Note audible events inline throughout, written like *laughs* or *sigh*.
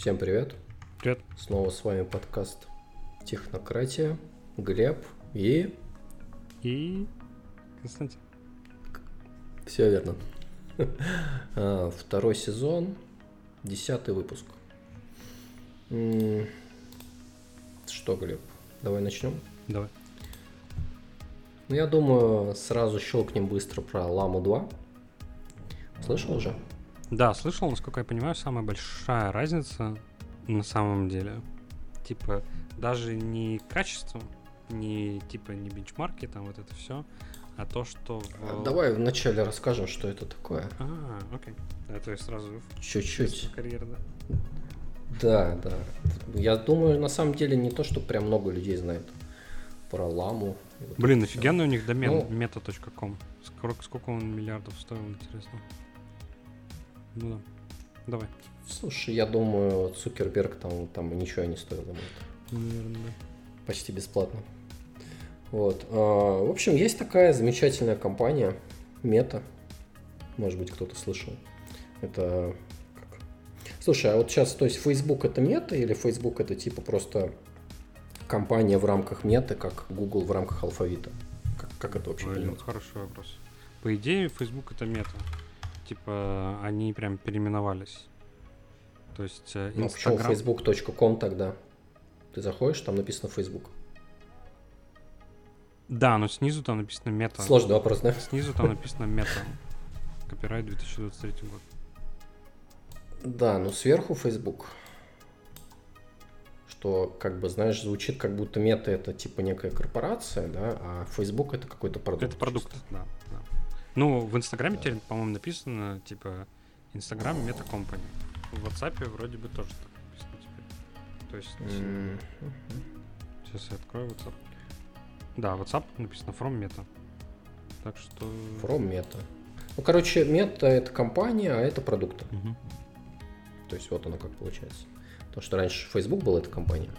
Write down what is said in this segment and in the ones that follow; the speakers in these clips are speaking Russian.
Всем привет. Привет. Снова с вами подкаст Технократия. Глеб и... И... Константин. Все верно. *laughs* А, Второй сезон, десятый выпуск. Что, Глеб, давай начнем? Давай. Ну, я думаю, сразу щелкнем быстро про Ламу 2. Слышал уже? Да, слышал, насколько я понимаю, самая большая разница на самом деле. Типа, даже не качество, не типа не бенчмарки, там вот это все, а то, что... в- А, Давай вначале расскажем, что это такое. А, окей. Это я сразу Чуть-чуть. карьеру, да. Да, да. Я думаю, на самом деле не то, что прям много людей знает про ламу. вот Блин, офигенный у них домен Ну. meta.com. Сколько, сколько он миллиардов стоил, интересно. Ну да. Давай. Слушай, я думаю, Цукерберг там, там ничего не стоил ему наверное, да. Почти бесплатно. Вот. а, В общем, есть такая замечательная компания Мета. Может быть, кто-то слышал. Это как? Слушай, а вот сейчас, то есть Facebook это мета или Facebook это типа просто компания в рамках меты, как Google в рамках алфавита? Как, как это вообще Блин, понимать? хороший вопрос. По идее, Facebook это мета. Типа, они прям переименовались. То есть, э, Ну, почему Instagram... facebook.com тогда? Ты заходишь, там написано Facebook. Да, но снизу там написано мета. Сложный вопрос, да? Снизу там написано мета. Копирайт 2023 год. Да, ну сверху Facebook. Что, как бы, знаешь, звучит, как будто мета это типа некая корпорация, да, а Facebook это какой-то продукт. Это продукт, чисто. да, да. Ну, в Инстаграме теперь, по-моему, написано, типа, Инстаграм мета компани. В WhatsApp вроде бы тоже так написано теперь. То есть, М, сейчас я открою WhatsApp. Да, WhatsApp написано from meta. Так что... From Meta. Ну, короче, мета это компания, а это продукты. Мгм. То есть вот оно как получается. Потому что раньше Facebook была эта компания.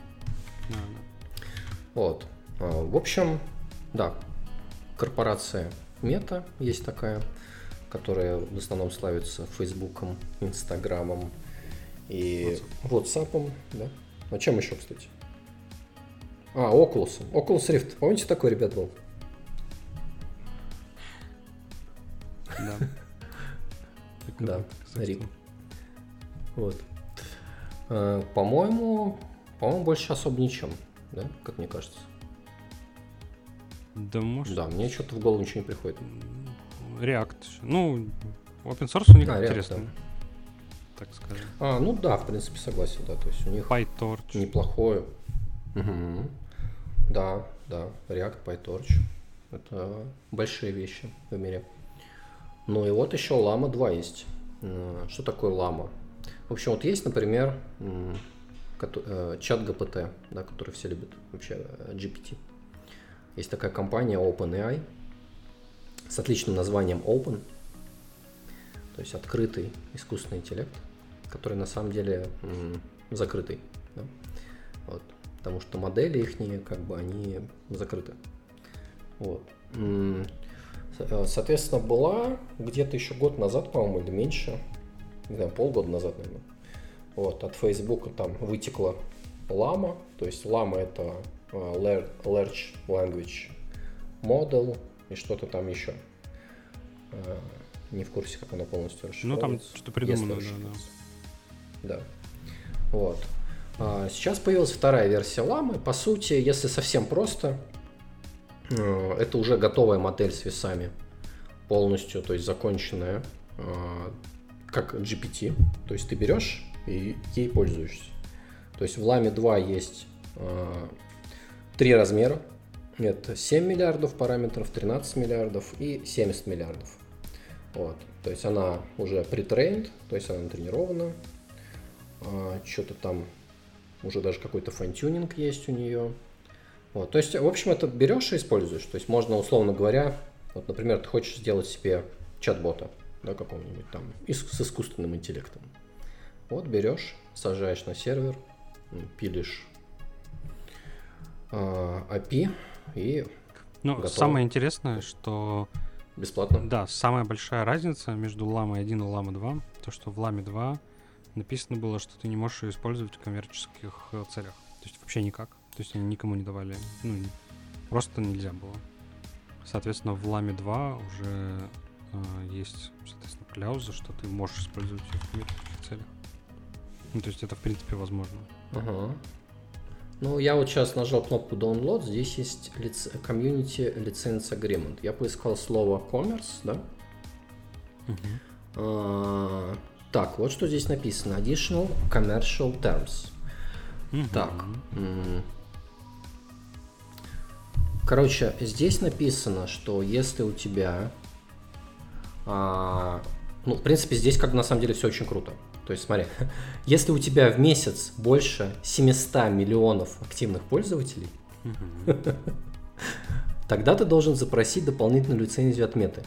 Да, да. Вот. А, В общем, да, корпорация Мета есть такая, которая в основном славится Фейсбуком, Инстаграмом и WhatsApp, да. А чем еще, кстати? А, Oculus. Oculus Rift. Помните, такой, ребят, был? Да. *laughs* Да, рип. Вот. А, По-моему, по-моему, больше особо ничем, да, как мне кажется. Да, может, Да, мне что-то в голову ничего не приходит. React. Ну, open source у них А, React, интересный. Так скажем. А, ну да, в принципе, согласен, да. То есть у них PyTorch. неплохое. Мгм. Да, да, React, PyTorch. Это большие вещи в мире. Ну и вот еще Lama 2 есть. М, Что такое Lama? В общем, вот есть, например, э, чат ГПТ, да, который все любят, вообще э, GPT. Есть такая компания OpenAI с отличным названием Open, то есть открытый искусственный интеллект, который на самом деле м, закрытый. да. Вот. Потому что модели их как бы они закрыты. Вот. Э, Соответственно, была где-то еще год назад, по-моему, или меньше, не знаю, полгода назад, наверное. Вот, от Facebook там вытекла Llama, то есть Llama это Large Language Model и что-то там еще. Э, Не в курсе, как оно полностью Ну, там расшифровывается. что-то придумано, да, да. расшифровывается. Да. Вот. А, Сейчас появилась вторая версия ламы. По сути, если совсем просто, э, это уже готовая модель с весами. Полностью, то есть законченная, как GPT. То есть ты берешь и ей пользуешься. То есть в ламе 2 есть три размера. Это 7 миллиардов параметров, 13 миллиардов и 70 миллиардов. Вот. То есть она уже претрейнд, то есть она натренирована. Что-то там уже даже какой-то фантюнинг есть у нее. Вот. То есть, в общем, это берешь и используешь. То есть можно, условно говоря, вот, например, ты хочешь сделать себе чат-бота, да, какого-нибудь там, с, искусственным интеллектом. Вот берешь, сажаешь на сервер, пилишь а, API и Ну, Готово. самое интересное, что бесплатно. да, самая большая разница между Lama 1 и Lama 2, то что в Lama 2 написано было, что ты не можешь ее использовать в коммерческих э, целях. То есть вообще никак. То есть они никому не давали. Ну, просто нельзя было. Соответственно, в Lame 2 уже э, есть, соответственно, кляуза, что ты можешь использовать ее в коммерческих целях. Ну, то есть это, в принципе, возможно. Ага. Ну, я вот сейчас нажал кнопку Download, здесь есть лиц... Community License Agreement. Я поискал слово Commerce, да? Угу. А, так, вот что здесь написано. Additional Commercial Terms. Угу. Так. Короче, здесь написано, что если у тебя... А, ну, в принципе, здесь как на самом деле все очень круто. То есть смотри, *laughs* если у тебя в месяц больше 700 миллионов активных пользователей, *laughs* тогда ты должен запросить дополнительную лицензию от меты.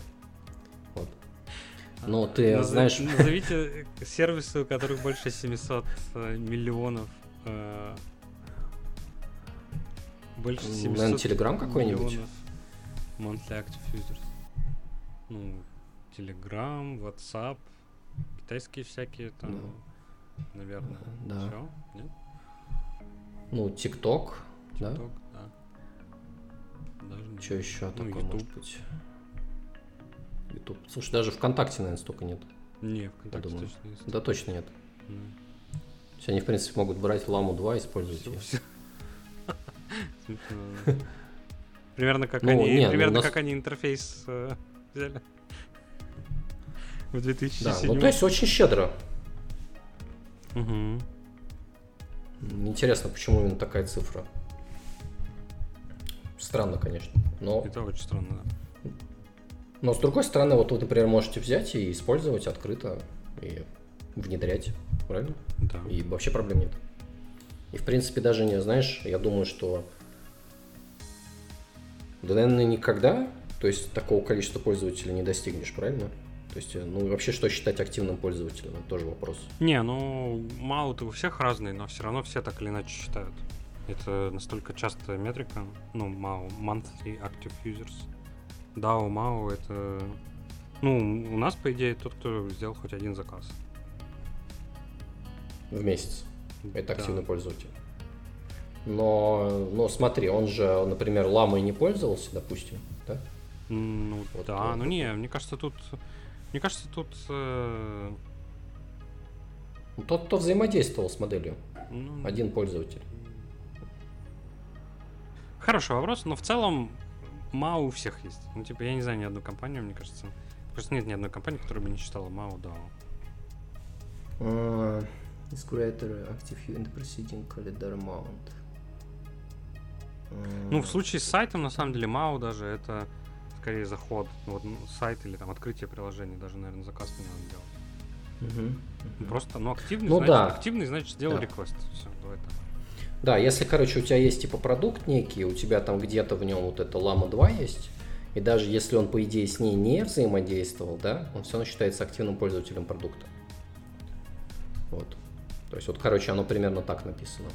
Вот. Но ты Назов- знаешь... *laughs* Назовите сервисы, у которых больше 700 э, миллионов. э, Больше М, 700 наверно, Telegram какой-нибудь? Monthly active users. Ну, Telegram, WhatsApp, китайские всякие там, наверное. Да. Все? Нет? Ну, TikTok, да? TikTok, да. Даже Что еще Ну, такое YouTube. может быть? YouTube. Слушай, даже ВКонтакте, наверное, столько нет. Не, ВКонтакте думаю. точно есть. Да точно нет. Ну, То есть они, в принципе, могут брать ламу 2 и использовать всё- ее. *laughs* Смешно. Примерно как Ну, они, не, ну, примерно нас- как они интерфейс э, взяли в 2007. Да, ну то есть очень щедро. Мгм. Интересно, почему именно такая цифра. Странно, конечно. Но, Это очень странно. да. но с другой стороны, вот вы, например, можете взять и использовать открыто и внедрять, правильно? Да. И вообще проблем нет. И в принципе даже не, знаешь, я думаю, что да, наверное, никогда, то есть такого количества пользователей не достигнешь, правильно? То есть, э, ну и вообще, что считать активным пользователем, это тоже вопрос. Не, ну мало-то у всех разные, но все равно все так или иначе считают. Это настолько частая метрика. Ну, MAU, Monthly Active Users. DAO, MAU это... Ну, у нас, по идее, тот, кто сделал хоть один заказ. В месяц. Это Да. активный пользователь. Но, но смотри, он же, например, ламой не пользовался, допустим, да? Ну, Вот, да, вот. ну не, мне кажется, тут... Мне кажется, тут... э, Тот, кто взаимодействовал с моделью, ну, один пользователь. Хороший вопрос, но в целом MAU у всех есть. Ну, типа, я не знаю ни одну компанию, мне кажется. Просто нет ни одной компании, которая бы не считала MAU DAO. Uh, is greater active in the preceding calendar amount. Ну, в случае с сайтом, на самом деле, MAU даже это скорее заход. Ну, Вот ну, сайт или там открытие приложения, даже, наверное, заказ не надо делать. Ну, Просто, ну, активный, Ну значит, да. активный, значит, сделал Да. реквест. Все, давай так. Да, если, короче, у тебя есть типа продукт некий, у тебя там где-то в нем вот это Lama 2 есть, и даже если он, по идее, с ней не взаимодействовал, да, он все равно считается активным пользователем продукта. Вот. То есть, вот, короче, оно примерно так написано.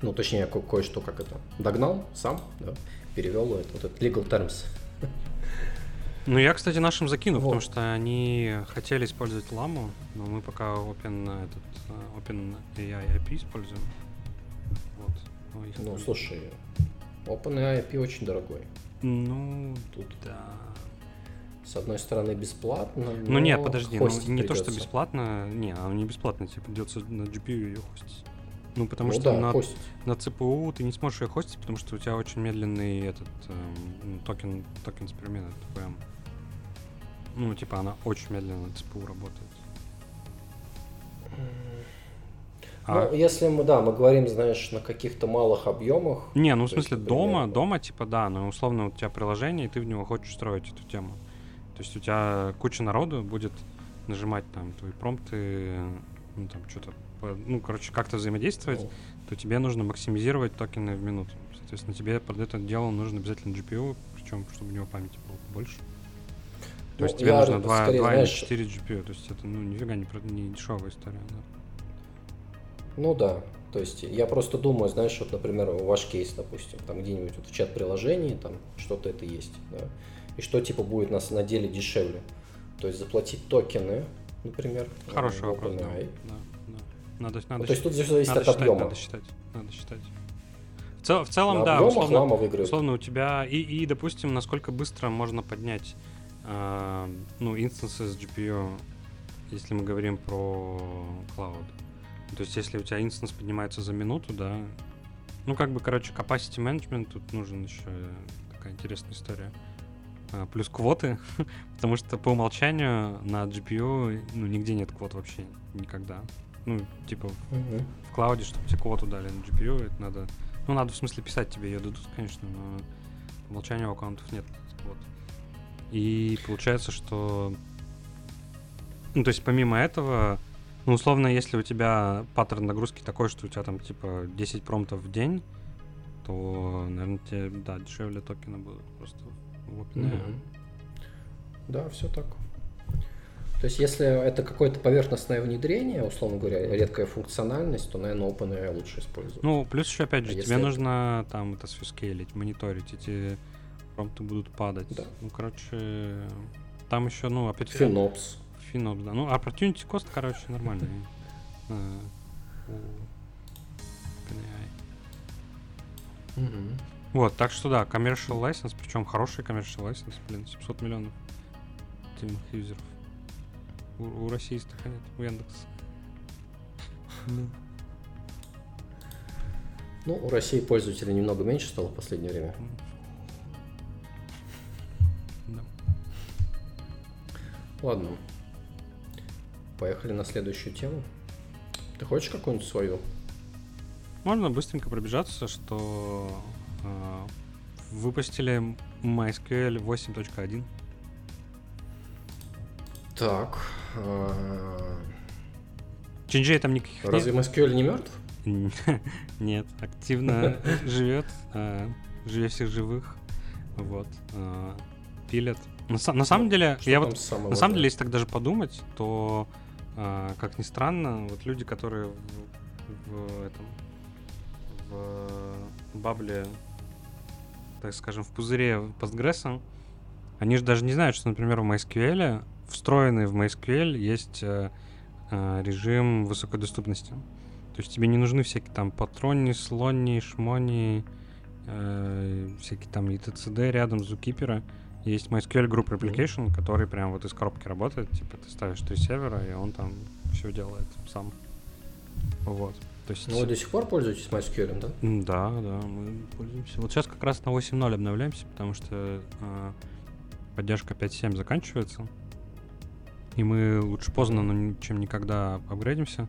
Ну, точнее, ко- кое-что как это. Догнал сам, да, перевел это, вот этот legal terms. Ну, я, кстати, нашим закину, потому Вот. что они хотели использовать ламу, но мы пока Open, этот, э, Open AI IP используем. Вот. Ну, их Ну, слушай, OpenAI API очень дорогой. Ну, Тут, да. с одной стороны, бесплатно, Ну но нет, подожди, ну, не то, что придется. бесплатно, не, оно не бесплатно, тебе придется на GPU ее хостить. Ну, потому ну, что да, на, хостить. на CPU ты не сможешь ее хостить, потому что у тебя очень медленный этот эм, ну, token, tokens per minute, TPM. Ну, типа она очень медленно на CPU работает. А, Ну, если мы, да, мы говорим, знаешь, на каких-то малых объемах. не, ну в то есть, смысле дома, например, дома типа да, но условно у тебя приложение, и ты в него хочешь строить эту тему. То есть у тебя куча народу будет нажимать там твои промпты, ну там что-то, по- ну короче как-то взаимодействовать, ну, то тебе нужно максимизировать токены в минуту. Соответственно, тебе под это дело нужно обязательно GPU, причем чтобы у него памяти было больше. То Ну, есть тебе нужно 2, скорее, 2 знаешь- или 4 GPU. То есть это ну нифига не, не дешевая история. Да. ну да. То есть я просто думаю, знаешь, вот, например, ваш кейс, допустим, там где-нибудь вот в чат приложении, там что-то это есть, да, и что типа будет нас на деле дешевле. То есть заплатить токены например. Хороший в вопрос, да. Надо, надо, Ну, то есть тут зависит надо от считать, объема. надо считать, надо считать. В, цел- в целом, На да, объемах условно, условно у тебя и, и, допустим, насколько быстро можно поднять, а, ну, инстансы с GPU, если мы говорим про cloud. То есть, если у тебя инстанс поднимается за минуту, да, ну, как бы, короче, capacity management тут нужен еще такая интересная история. А, плюс квоты, *laughs* потому что по умолчанию на GPU, ну, нигде нет квот вообще, никогда. Ну, типа, Мгм. в клауде, чтобы тебе квоту дали на GPU, это надо... Ну, надо в смысле писать тебе ее дадут, конечно, но по умолчанию аккаунтов нет квот. И получается, что... Ну, то есть помимо этого, ну, условно, если у тебя паттерн нагрузки такой, что у тебя там, типа, 10 промптов в день, то, наверное, тебе, да, дешевле токены будут просто в OpenAI. Мгм. Да, все так. То есть, если это какое-то поверхностное внедрение, условно говоря, редкая функциональность, то, наверное, OpenAI лучше использовать. Ну, плюс еще, опять же, А тебе если нужно там это все скейлить, мониторить, эти промпты будут падать. Да. Ну, короче, там еще, ну, опять Финопс. Финопс, да. Ну, opportunity cost, короче, нормальный. *laughs* э. Вот, так что да, commercial license, причем хороший commercial license, блин, 700 миллионов активных юзеров. У, у российских нет, у Яндекса. Ну, у России пользователей немного меньше стало в последнее время. Да. Ладно. Поехали на следующую тему. Ты хочешь какую-нибудь свою? Можно быстренько пробежаться, что э, выпустили MySQL 8.1. Так. А, Чинджей там никаких нет. Разве MySQL не мертв? *laughs* Нет, активно живет, а, живее всех живых. Вот. а, Пилят. На са- на самом деле, Что я вот самого на самом деле, если так даже подумать, то, как ни странно, вот люди, которые в, в этом в бабле, так скажем, в пузыре Postgres, они же даже не знают, что, например, в MySQL, встроенный в MySQL есть э, э, режим высокой доступности. То есть тебе не нужны всякие там патрони, слони, шмони, э, всякие там etcd рядом, зукипера. Есть MySQL Group Replication, который прям вот из коробки работает. Типа ты ставишь три сервера, и он там все делает сам. Вот. То есть... Ну, вы до сих пор пользуетесь MySQL, да? Да, да, мы пользуемся. Вот сейчас как раз на 8.0 обновляемся, потому что э, поддержка 5.7 заканчивается. И мы лучше поздно, но чем никогда апгрейдимся.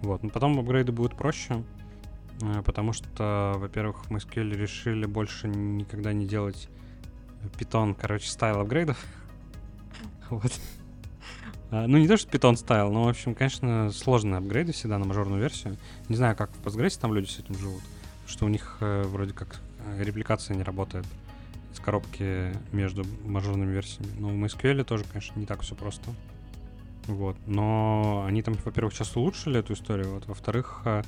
Вот. Но потом апгрейды будут проще, э, потому что, во-первых, в MySQL решили больше никогда не делать Python, короче, style апгрейдов. *laughs* Вот. А, Ну, не то, что Python style, но, в общем, конечно, сложные апгрейды всегда на мажорную версию. Не знаю, как в Postgres там люди с этим живут, что у них э, вроде как э, репликация не работает из коробки между мажорными версиями. Но в MySQL тоже, конечно, не так все просто. Вот. Но они там, во-первых, сейчас улучшили эту историю, вот. Во-вторых, э,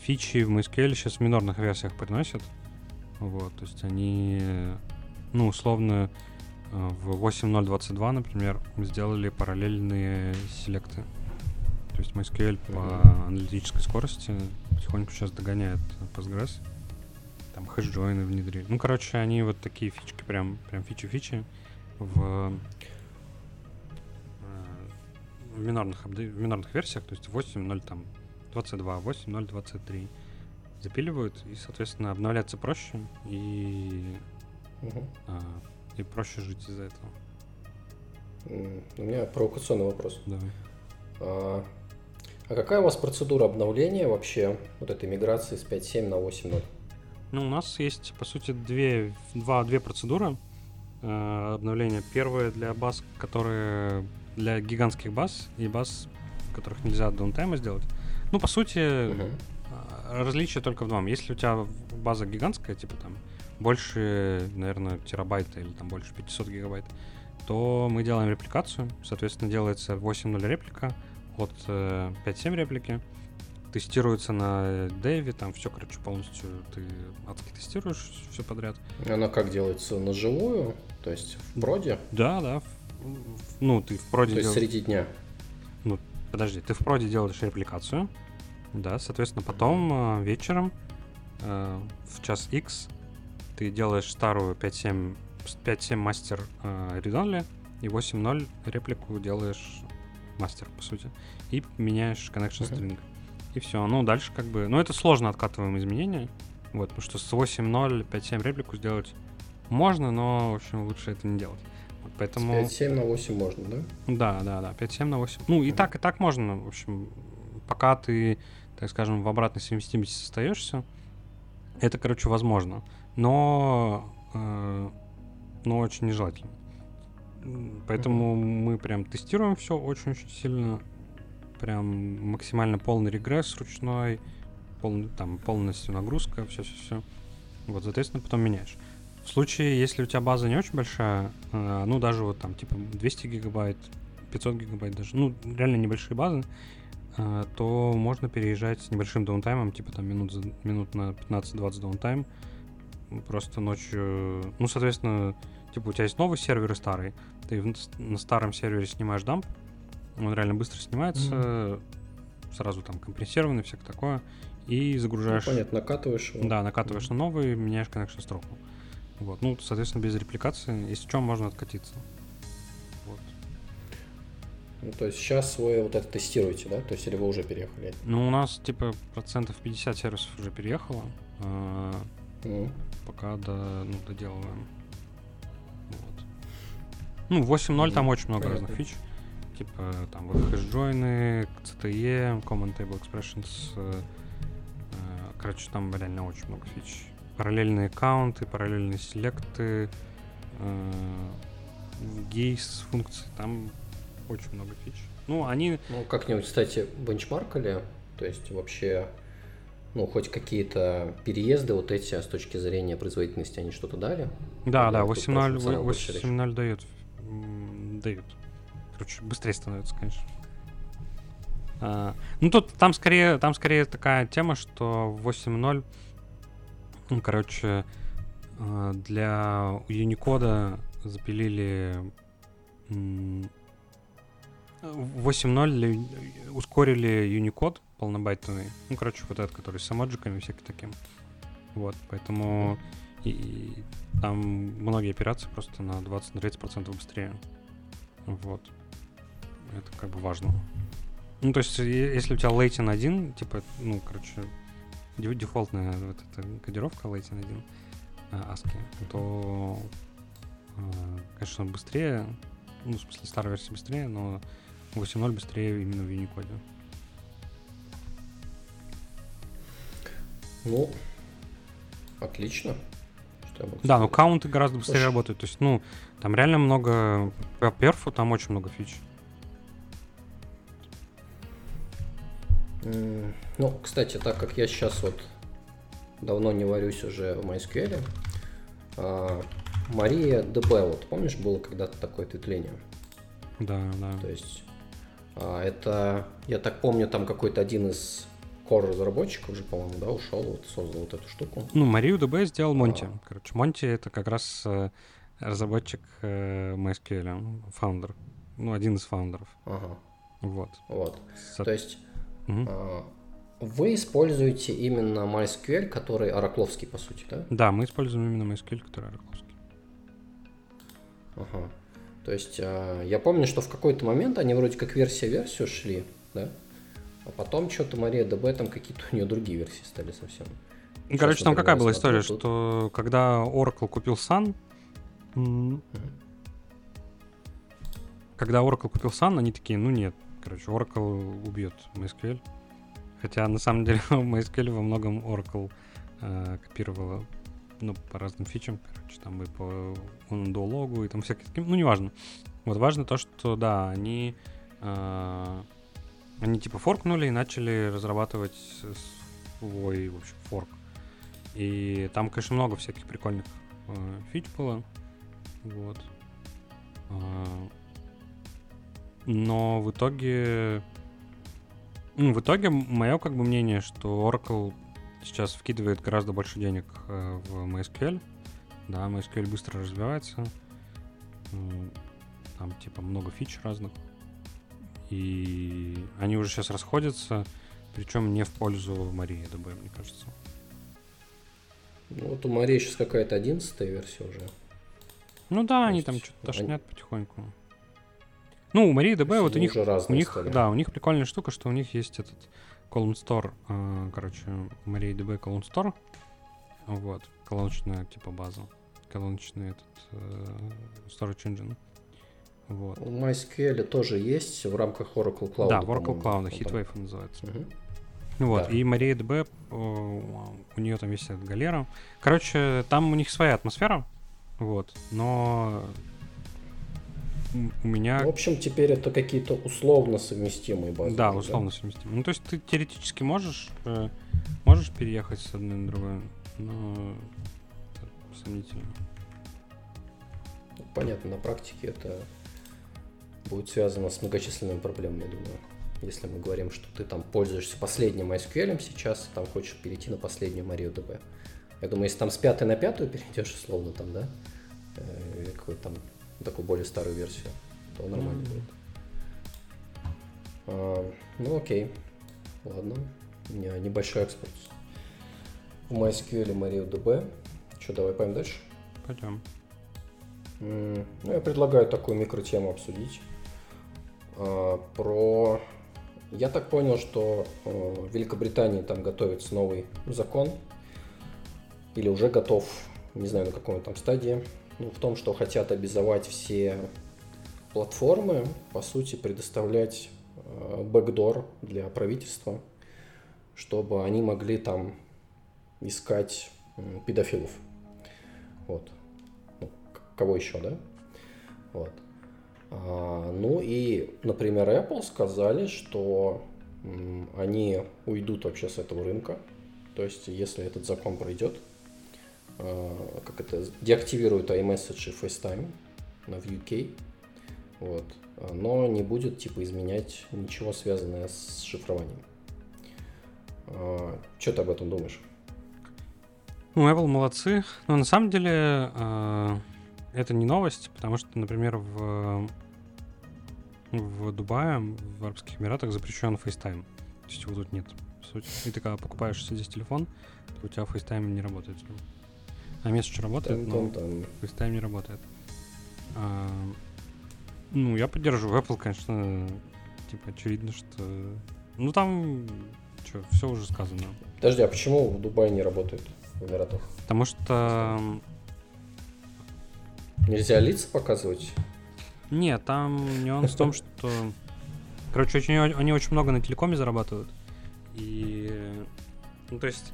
фичи в MySQL сейчас в минорных версиях приносят. Вот. То есть они, ну, условно, э, в 8.0.22, например, сделали параллельные селекты. То есть MySQL по аналитической скорости потихоньку сейчас догоняет Postgres. Там хэш-джойны внедрили. Ну, короче, они вот такие фички, прям, прям фичи-фичи в, в, минорных, в минорных версиях, то есть 8.0 там 22, 8.0 23 запиливают, и, соответственно, обновляться проще, и, Мгм. а, и проще жить из-за этого. У меня провокационный вопрос. Давай. А, а какая у вас процедура обновления вообще вот этой миграции с 5.7 на 8.0? Ну, у нас есть, по сути, две, два, две процедуры э, обновления. Первая для баз, которые для гигантских баз и баз, в которых нельзя даунтайма сделать. Ну, по сути, Мгм. а, различие только в двум. Если у тебя база гигантская, типа там больше, наверное, терабайта или там больше 500 гигабайт, то мы делаем репликацию. Соответственно, делается 8.0 реплика от э, 5.7 реплики. Тестируется на Дэйве, там все, короче, полностью ты адски тестируешь все подряд. Она как делается? На живую? То есть в проде? Да, да. в- ну, ты в проде То есть дел- среди дня? Ну, подожди, ты в проде делаешь репликацию, да, соответственно, потом э, вечером э, в час X ты делаешь старую 5.7 5.7 мастер э, read и 8.0 реплику делаешь мастер, по сути, и меняешь connection string. Uh-huh. И все. Ну, дальше как бы... Ну, это сложно откатываемые изменения. Вот, потому что с 8.0 5.7 реплику сделать можно, но, в общем, лучше это не делать. Поэтому... 5.7 на 8 можно, да? Да, да, да, 5.7 на 8. Ну, и так, и так можно, в общем, пока ты, так скажем, в обратной совместимости остаешься, это, короче, возможно. Но, э, но очень нежелательно. Поэтому mm-hmm. мы прям тестируем все очень-очень сильно. Прям максимально полный регресс ручной, полный, там, полностью нагрузка, все-все-все. Вот, соответственно, потом меняешь. В случае, если у тебя база не очень большая, э, ну, даже вот там, типа, 200 гигабайт, 500 гигабайт даже, ну, реально небольшие базы, э, то можно переезжать с небольшим даунтаймом, типа, там, минут, за, минут на 15-20 даунтайм, просто ночью, ну, соответственно, типа, у тебя есть новый сервер и старый, ты на старом сервере снимаешь дамп, он реально быстро снимается, mm-hmm. сразу там компрессированный, всякое такое, и загружаешь... Ну, понятно, накатываешь его. Да, накатываешь mm-hmm. на новый, меняешь connection строку. Вот, ну, соответственно, без репликации, если чем можно откатиться. Вот. Ну, то есть сейчас вы вот это тестируете, да? То есть или вы уже переехали? Ну, у нас, типа, процентов 50 сервисов уже переехало. mm-hmm. Пока до, ну, доделываем. Ну, 8.0 mm-hmm. там очень много Понятно. разных фич. Типа там вот хэшджойны, CTE, Common Table Expressions. Э, э, короче, там реально очень много фич. Параллельные аккаунты, параллельные селекты, э, гейс функции, там очень много фич. Ну, они... Ну, как-нибудь, кстати, бенчмаркали, то есть вообще, ну, хоть какие-то переезды вот эти а с точки зрения производительности, они что-то дали? Да, да, 8.0 8.0 дает дают. Короче, быстрее становится, конечно. А, ну, тут там скорее, там скорее такая тема, что 8.0, ну, короче, а, для Unicode запилили 8.0 ускорили Unicode полнобайтовый. Ну, короче, вот этот, который с эмоджиками всяким таким. Вот, поэтому и, и там многие операции просто на 20-30% быстрее. Вот. Это как бы важно. Ну, то есть, если у тебя Лейтин 1, типа, ну, короче, дефолтная вот эта кодировка Лейтин 1 ASCII, то, э, конечно, быстрее, ну, в смысле, старая версия быстрее, но 8.0 быстрее именно в Unicode. Ну, отлично. Да, но каунты гораздо быстрее Слушай. работают. То есть, ну, там реально много... По перфу там очень много фич. Ну, кстати, так как я сейчас вот давно не варюсь уже в MySQL, а, MariaDB, вот помнишь, было когда-то такое ответвление? Да, да. То есть а, это, я так помню, там какой-то один из core разработчиков уже, по-моему, да, ушел, вот создал вот эту штуку. Ну, Марию DB сделал Монти. А. Короче, Монти это как раз э, разработчик э, MySQL, фаундер. Ну, один из фаундеров. Ага. Вот. Вот. Со... То есть угу. вы используете именно MySQL, который оракловский, по сути, да? Да, мы используем именно MySQL, который оракловский. Ага. То есть э, я помню, что в какой-то момент они вроде как версия-версию шли, да? А потом что-то Мария ДБ, там какие-то у нее другие версии стали совсем. Ну, короче, там какая была история, тут... что когда Oracle купил Sun, mm-hmm. когда Oracle купил Sun, они такие, ну нет, короче, Oracle убьет MySQL. Хотя на самом деле *laughs* MySQL во многом Oracle э, копировала ну, по разным фичам, короче, там и по логу и там всякие таким, ну, неважно. Вот важно то, что, да, они э, они типа форкнули и начали разрабатывать свой, в общем, форк. И там, конечно, много всяких прикольных э, фич было. Вот. Э, но в итоге... Ну, в итоге мое как бы мнение, что Oracle сейчас вкидывает гораздо больше денег э, в MySQL. Да, MySQL быстро развивается. Э, там типа много фич разных. И они уже сейчас расходятся, причем не в пользу Марии ДБ, мне кажется. Ну, вот у Марии сейчас какая-то одиннадцатая версия уже. Ну да, они там что-то тошнят они... потихоньку. Ну, у Марии ДБ вот у них, у них, стали. да, у них прикольная штука, что у них есть этот Column Store, э, короче, Мария ДБ Column Store, вот, колоночная типа база, колоночный этот э, storage engine. Вот. У MySQL тоже есть в рамках Oracle Cloud. Да, в Oracle Cloud, Heatwave называется. Угу. Вот, да. и MariaDB, у нее там есть этот галера. Короче, там у них своя атмосфера, вот, но у меня... В общем, теперь это какие-то условно совместимые базы. Да, условно да? совместимые. Ну, то есть ты теоретически можешь, э, можешь переехать с одной на другую, но сомнительно. Понятно, на практике это будет связано с многочисленными проблемами, я думаю. Если мы говорим, что ты там пользуешься последним MySQL сейчас, там хочешь перейти на последнюю MariaDB. Я думаю, если там с пятой на пятую перейдешь, условно, там, да, э, или какой-то там такую более старую версию, то нормально mm-hmm. будет. А, ну окей, ладно. У меня небольшой экспорт в MySQL MariaDB. Что, давай пойдем дальше? Пойдем. Ну, я предлагаю такую микротему обсудить. А, про... Я так понял, что э, в Великобритании там готовится новый закон, или уже готов, не знаю на какой там стадии, ну, в том, что хотят обязовать все платформы, по сути, предоставлять э, бэкдор для правительства, чтобы они могли там искать педофилов. Вот. Ну, кого еще, да? Вот. А, ну и, например, Apple сказали, что они уйдут вообще с этого рынка. То есть, если этот закон пройдет, как это, деактивируют iMessage и FaceTime в UK. Вот. Но не будет типа изменять ничего связанное с шифрованием. А, что ты об этом думаешь? Ну, Apple молодцы. Но на самом деле это не новость, потому что, например, в, в Дубае, в Арабских Эмиратах запрещен FaceTime. То есть его тут нет. И ты когда покупаешь здесь телефон, то у тебя FaceTime не работает. А месседж работает, но FaceTime не работает. А, ну, я поддерживаю Apple, конечно, типа очевидно, что... Ну, там, что, все уже сказано. Подожди, а почему в Дубае не работает в Эмиратах? Потому что Нельзя лица показывать? Нет, там нюанс в том, *laughs* что... Короче, очень, они очень много на телекоме зарабатывают. И... Ну, то есть...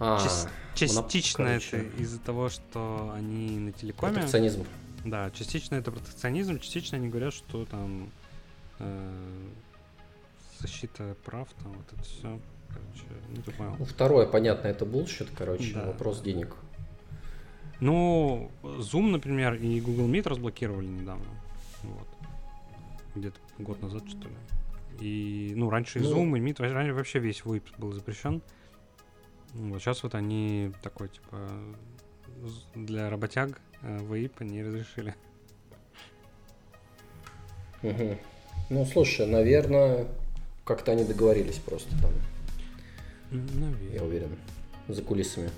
А, частично это из-за того, что они на телекоме... Протекционизм. Да, частично это протекционизм, частично они говорят, что там э, защита прав, там вот это все. Короче, ну ты понял. Ну, второе, понятно, это bullshit, короче, да. вопрос денег. Ну, Zoom, например, и Google Meet разблокировали недавно. Вот. Где-то год назад, что ли. И, ну, раньше ну, Zoom, и Meet, раньше вообще весь VoIP был запрещен. Вот сейчас вот они такой, типа, для работяг э, VoIP не разрешили. Угу. Ну, слушай, наверное, как-то они договорились просто там. Наверное. Я уверен. За кулисами.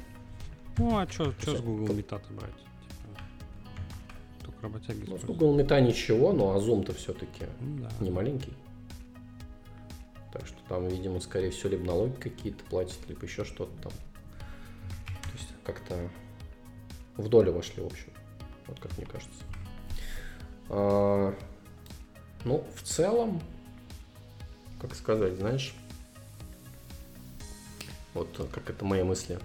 Ну, а что с Google Meet брать? Типа, только работяги Ну, с Google Meet ничего, но а Zoom-то все-таки ну, да. не маленький. Так что там, видимо, скорее всего, либо налоги какие-то платят, либо еще что-то там. То есть как-то в долю вошли, в общем. Вот как мне кажется. А, ну, в целом, как сказать, знаешь, вот как это мои мысли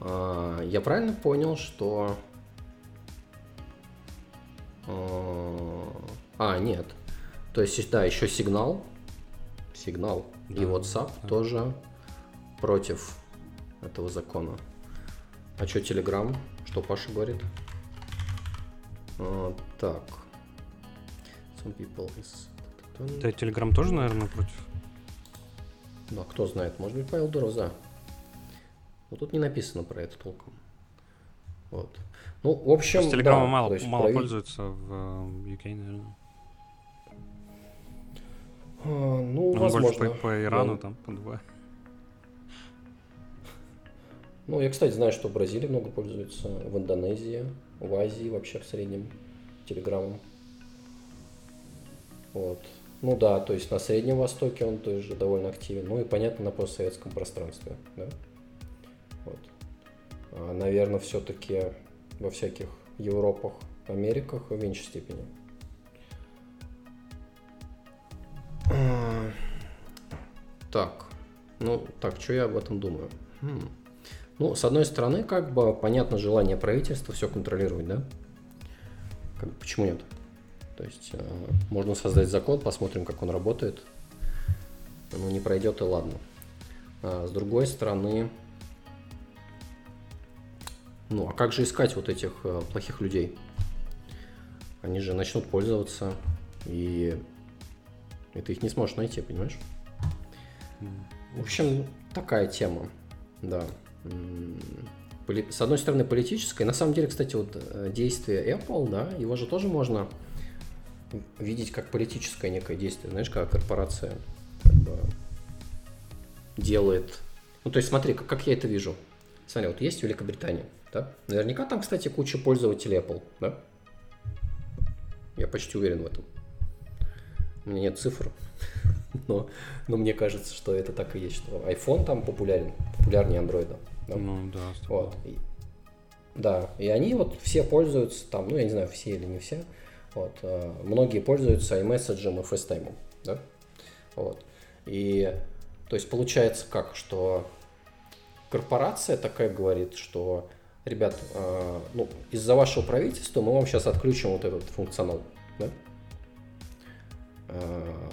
а, я правильно понял, что... А, а, нет. То есть, да, еще сигнал. Сигнал да, и WhatsApp да. тоже против этого закона. А что Telegram? Что Паша говорит? А, так. Some people is... Да, Telegram тоже, наверное, против? Да, кто знает. Может быть, Павел Дуров за. Но тут не написано про это толком. Вот. Ну, в общем, Телеграма да, мало, мало правитель... пользуются в UK, наверное. Ну, Он возможно. больше по, по Ирану Да. там, по Дубаю. Ну, я, кстати, знаю, что в Бразилии много пользуются, в Индонезии, в Азии вообще в среднем телеграммом. Вот. Ну да, то есть на Среднем Востоке он тоже довольно активен. Ну и понятно, на постсоветском пространстве, да. Вот. А, наверное, все-таки во всяких Европах, Америках в меньшей степени. Так, ну, так, что я об этом думаю? Хм. Ну, с одной стороны, как бы понятно желание правительства все контролировать, да? Как почему нет? То есть э, можно создать закон, посмотрим, как он работает. Ну, не пройдет и ладно. А с другой стороны, ну, а как же искать вот этих э, плохих людей? Они же начнут пользоваться, и, и ты их не сможешь найти, понимаешь? В общем, такая тема, да. С одной стороны, политическая. На самом деле, кстати, вот э, действие Apple, да, его же тоже можно видеть как политическое некое действие. Знаешь, как корпорация как бы делает... Ну, то есть смотри, как, как я это вижу. Смотри, вот есть Великобритания, да? Наверняка там, кстати, куча пользователей Apple, да? Я почти уверен в этом. У меня нет цифр, *laughs* но, но мне кажется, что это так и есть, что iPhone там популярен, популярнее Android. Да? Ну да, Вот. И- да, и они вот все пользуются там, ну я не знаю, все или не все, вот, э, многие пользуются iMessage и FaceTime, да, вот. И, то есть получается как, что корпорация такая говорит, что, ребят, э, ну, из-за вашего правительства мы вам сейчас отключим вот этот функционал, да. Э,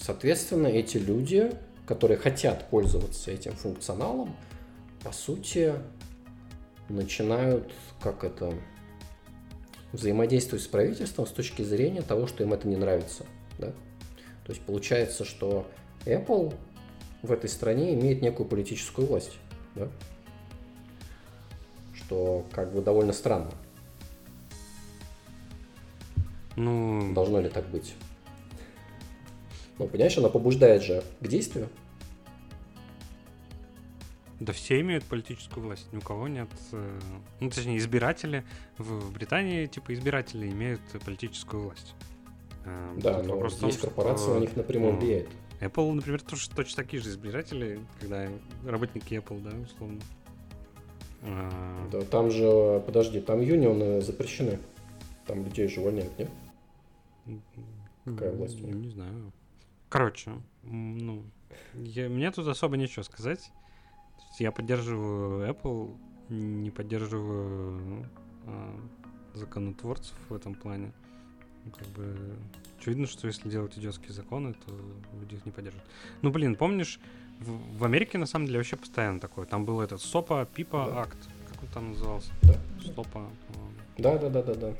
Соответственно, эти люди, которые хотят пользоваться этим функционалом, по сути, начинают, как это, взаимодействовать с правительством с точки зрения того, что им это не нравится. Да? То есть получается, что Apple в этой стране имеет некую политическую власть. Да? Что как бы довольно странно. Ну, Должно ли так быть? Ну, понимаешь, она побуждает же к действию. да все имеют политическую власть, ни у кого нет... э, Ну, точнее, избиратели в Британии, типа, избиратели имеют политическую власть. Э, Да, но вопрос в том, есть корпорация, что, на них напрямую ну, влияет. Apple, например, тоже точно такие же избиратели, когда работники Apple, да, условно. А, Да, там же, подожди, там юнионы запрещены. Там людей же увольняют, нет? Какая власть у них? Не знаю. Короче, ну, я- мне тут особо нечего сказать. Я поддерживаю Apple, не поддерживаю а, законотворцев в этом плане. Ну, Как бы очевидно, что если делать идиотские законы, то люди их не поддержат. Ну, блин, помнишь, в, в Америке на самом деле вообще постоянно такое. Там был этот СОПа, ПИПа, Да. акт. Как он там назывался? Да. По-моему. Да, да, да, да, да.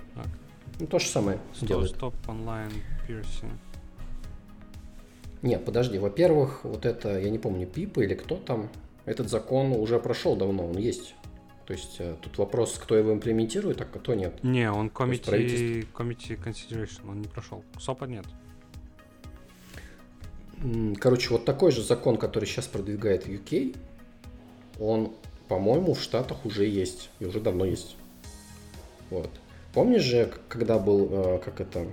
Ну, то же самое Стоп, делает. стоп онлайн пирси. Нет, подожди, во-первых, вот это, я не помню, Пипа или кто там, этот закон уже прошел давно, он есть. То есть э, тут вопрос, кто его имплементирует, а кто нет. Не, он правительство. комити consideration, он не прошел. СОПа нет. Короче, вот такой же закон, который сейчас продвигает UK, он, по-моему, в Штатах уже есть, и уже давно есть. Вот. Помнишь же, когда был, э, как это,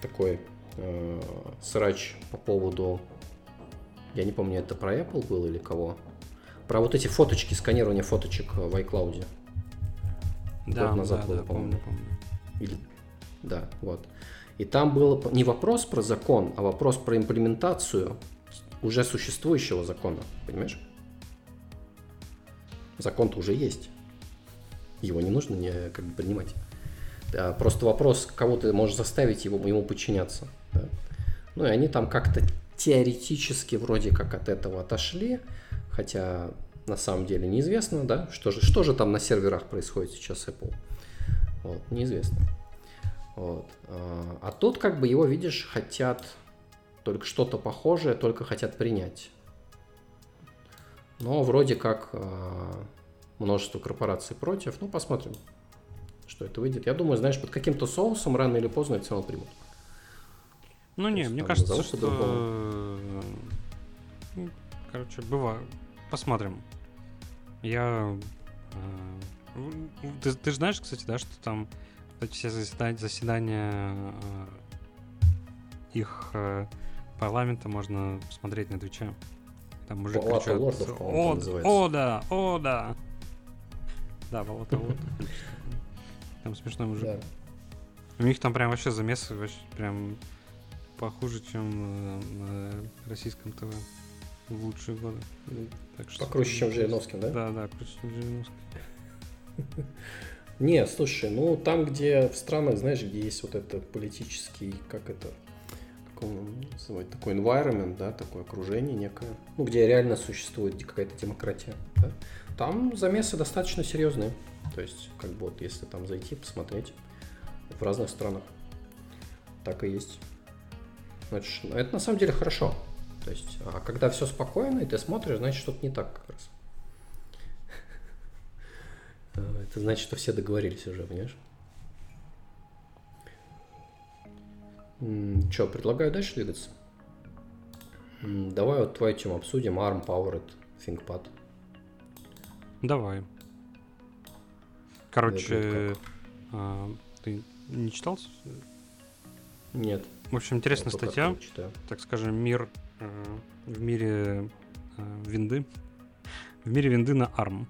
такой э, срач по поводу, я не помню, это про Apple был или кого, про вот эти фоточки, сканирование фоточек в iCloud. Да, назад да, было, да, помню, помню. Или... Да, вот. И там был не вопрос про закон, а вопрос про имплементацию уже существующего закона, понимаешь? Закон-то уже есть. Его не нужно не, как бы принимать. Да, просто вопрос, кого ты можешь заставить его, ему подчиняться. Да. Ну и они там как-то теоретически вроде как от этого отошли, хотя на самом деле неизвестно, да, что же, что же там на серверах происходит сейчас Apple. Вот, неизвестно. Вот. А а тут как бы его, видишь, хотят только что-то похожее, только хотят принять. Но вроде как а, множество корпораций против. Ну, посмотрим, что это выйдет. Я думаю, знаешь, под каким-то соусом рано или поздно это все равно примут. Ну не, мне кажется, что... Ну, короче, бывает. Посмотрим. Я... Э, ты, ты же знаешь, кстати, да, что там кстати, все заседания, заседания э, их э, парламента можно смотреть на Твиче. Там уже Палата кричат, лордов, о, называется. о, да, о, да. Да, Палата лордов. *laughs* Там смешной мужик. Да. У них там прям вообще замесы вообще прям похуже, чем э, на российском ТВ в лучшие годы. Так что... Покруче, чем в Жириновском, да? Да, да, круче, чем в Жириновском. Не, слушай, ну там, где в странах, знаешь, где есть вот это политический, как это, как он называть, такой environment, да, такое окружение некое, ну, где реально существует какая-то демократия, да, там замесы достаточно серьезные. То есть, как бы вот, если там зайти, посмотреть в разных странах, так и есть. Значит, это на самом деле хорошо. То есть, а когда все спокойно, и ты смотришь, значит, что-то не так как раз. *laughs* Это значит, что все договорились уже, понимаешь? Че, предлагаю дальше двигаться? Давай вот твою тему обсудим. ARM Powered ThinkPad. Давай. Короче, а, ты не читал? Нет. В общем, интересная статья. Так скажем, мир э, в мире э, винды. В мире винды на ARM.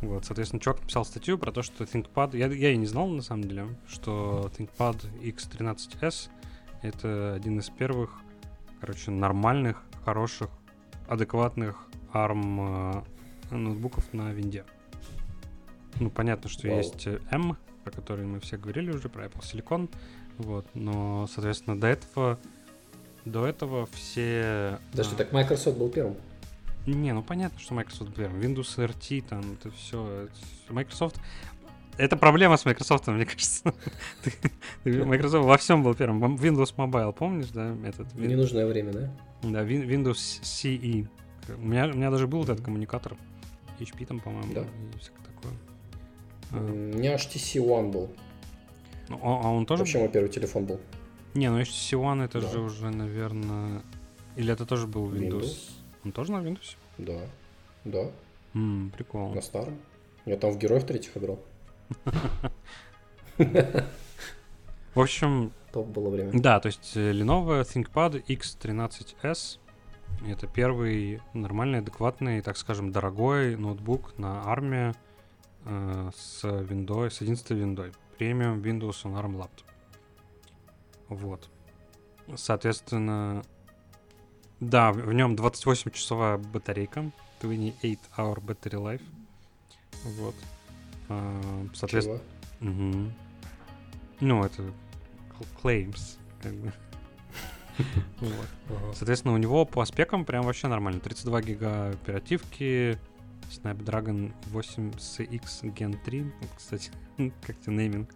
Вот, соответственно, чувак написал статью про то, что ThinkPad... Я, я и не знал, на самом деле, что ThinkPad X13S — это один из первых, короче, нормальных, хороших, адекватных ARM э, ноутбуков на винде. Ну, понятно, что Вау. есть M, про который мы все говорили уже, про Apple Silicon, вот, но, соответственно, до этого до этого все... Подожди, а... так Microsoft был первым? Не, ну понятно, что Microsoft первым. Windows RT, там, это все. Microsoft... Это проблема с Microsoft, мне *laughs* кажется. Microsoft во всем был первым. Windows Mobile, помнишь, да? Этот, Ненужное время, да? Да, Windows CE. У меня, у меня даже был этот коммуникатор. HP там, по-моему, да. и всякое такое. А. У меня HTC One был. Ну, а, а он тоже Вообще мой первый телефон был. Не, ну HTC One это да. же уже, наверное... Или это тоже был Windows? Windows. Он тоже на Windows? Да. Да. М, прикол. На старом. Я там в героев третьих играл. В общем... Топ было время. Да, то есть э, Lenovo ThinkPad X13s это первый нормальный, адекватный, так скажем, дорогой ноутбук на армии э, с Windows, с 11 Windows. Премиум Windows on ARM Laptop. Вот. Соответственно, да, в нем 28-часовая батарейка, 28 hour battery life. Вот. А, соответственно... Угу. Ну, это claims, как бы. *laughs* вот. Соответственно, у него по спекам прям вообще нормально. 32 гига оперативки, Snapdragon 8 CX Gen 3. Кстати, *laughs* как тебе нейминг?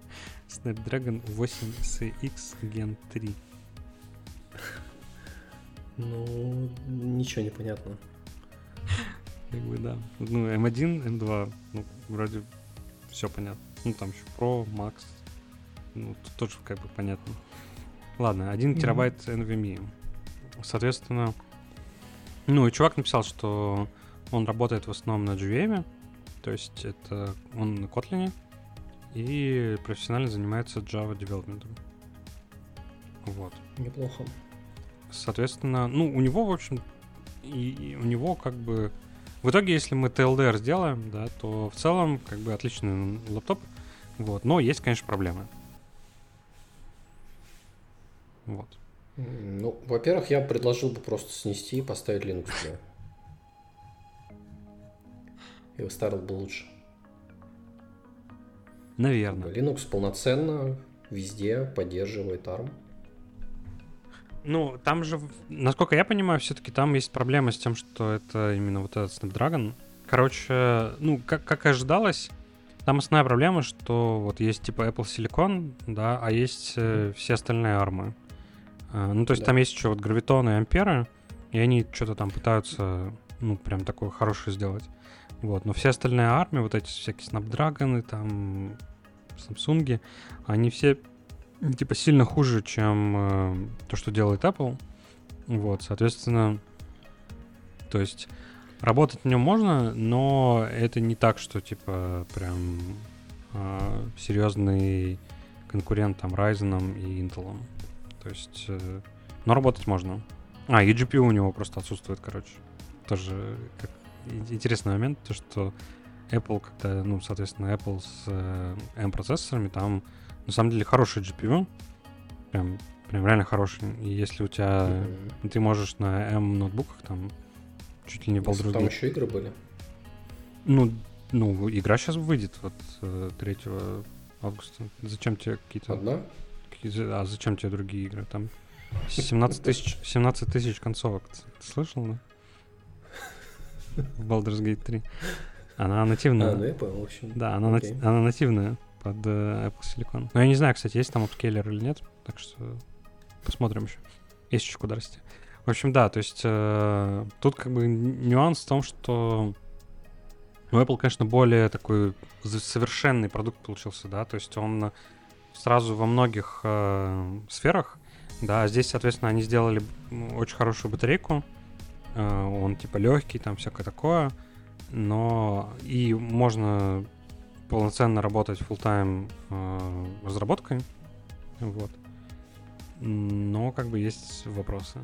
Snapdragon 8 CX Gen 3. Ну, ничего не понятно. *laughs* Как бы да. Ну, M1, M2, ну, вроде все понятно. Ну, там еще Pro, Max. Ну, тут тоже как бы понятно. Ладно, 1 mm-hmm. терабайт NVMe. Соответственно, ну, и чувак написал, что он работает в основном на JVM, то есть это он на Kotlin, и профессионально занимается Java Development. Вот. Неплохо. Соответственно, ну, у него, в общем, и, и у него как бы... В итоге, если мы TLDR сделаем, да, то в целом, как бы, отличный лаптоп. Вот. Но есть, конечно, проблемы. Вот. Ну, во-первых, я предложил бы просто снести и поставить Linux. И выставил бы лучше. Наверное. Linux полноценно везде поддерживает ARM. Ну, там же, насколько я понимаю, все-таки там есть проблема с тем, что это именно вот этот Snapdragon. Короче, ну, как, как и ожидалось, там основная проблема, что вот есть типа Apple Silicon, да, а есть э, все остальные армы. Э, ну, то есть да. там есть еще вот гравитоны и амперы, и они что-то там пытаются, ну, прям такое хорошее сделать. Вот, но все остальные армии, вот эти всякие Snapdragon, там, Samsung, они все типа сильно хуже, чем э, то, что делает Apple. Вот, соответственно, то есть работать в нем можно, но это не так, что типа прям э, серьезный конкурент там Ryzen и Intel. То есть, э, но работать можно. А, и у него просто отсутствует, короче. Тоже как интересный момент, то что Apple, когда, ну, соответственно, Apple с э, M-процессорами, там на самом деле хороший GPU, прям, прям реально хороший. И если у тебя, mm-hmm. ты можешь на M ноутбуках там чуть ли не полдруги. Там еще игры были? Ну, ну, игра сейчас выйдет вот 3 э, августа. Зачем тебе какие-то... Одна? А зачем тебе другие игры? Там 17 тысяч, 17 тысяч концовок. Ты слышал, да? Baldur's Gate 3. Она нативная. А, ну я понял, в общем. Да, она, нати- она нативная под э, Apple Silicon. Но я не знаю, кстати, есть там апскейлер или нет, так что посмотрим еще. Есть еще куда расти. В общем, да, то есть э, тут как бы нюанс в том, что у Apple, конечно, более такой совершенный продукт получился, да, то есть он сразу во многих э, сферах, да, здесь, соответственно, они сделали очень хорошую батарейку, он типа легкий, там всякое такое, но и можно полноценно работать full тайм э, разработкой, вот. Но как бы есть вопросы.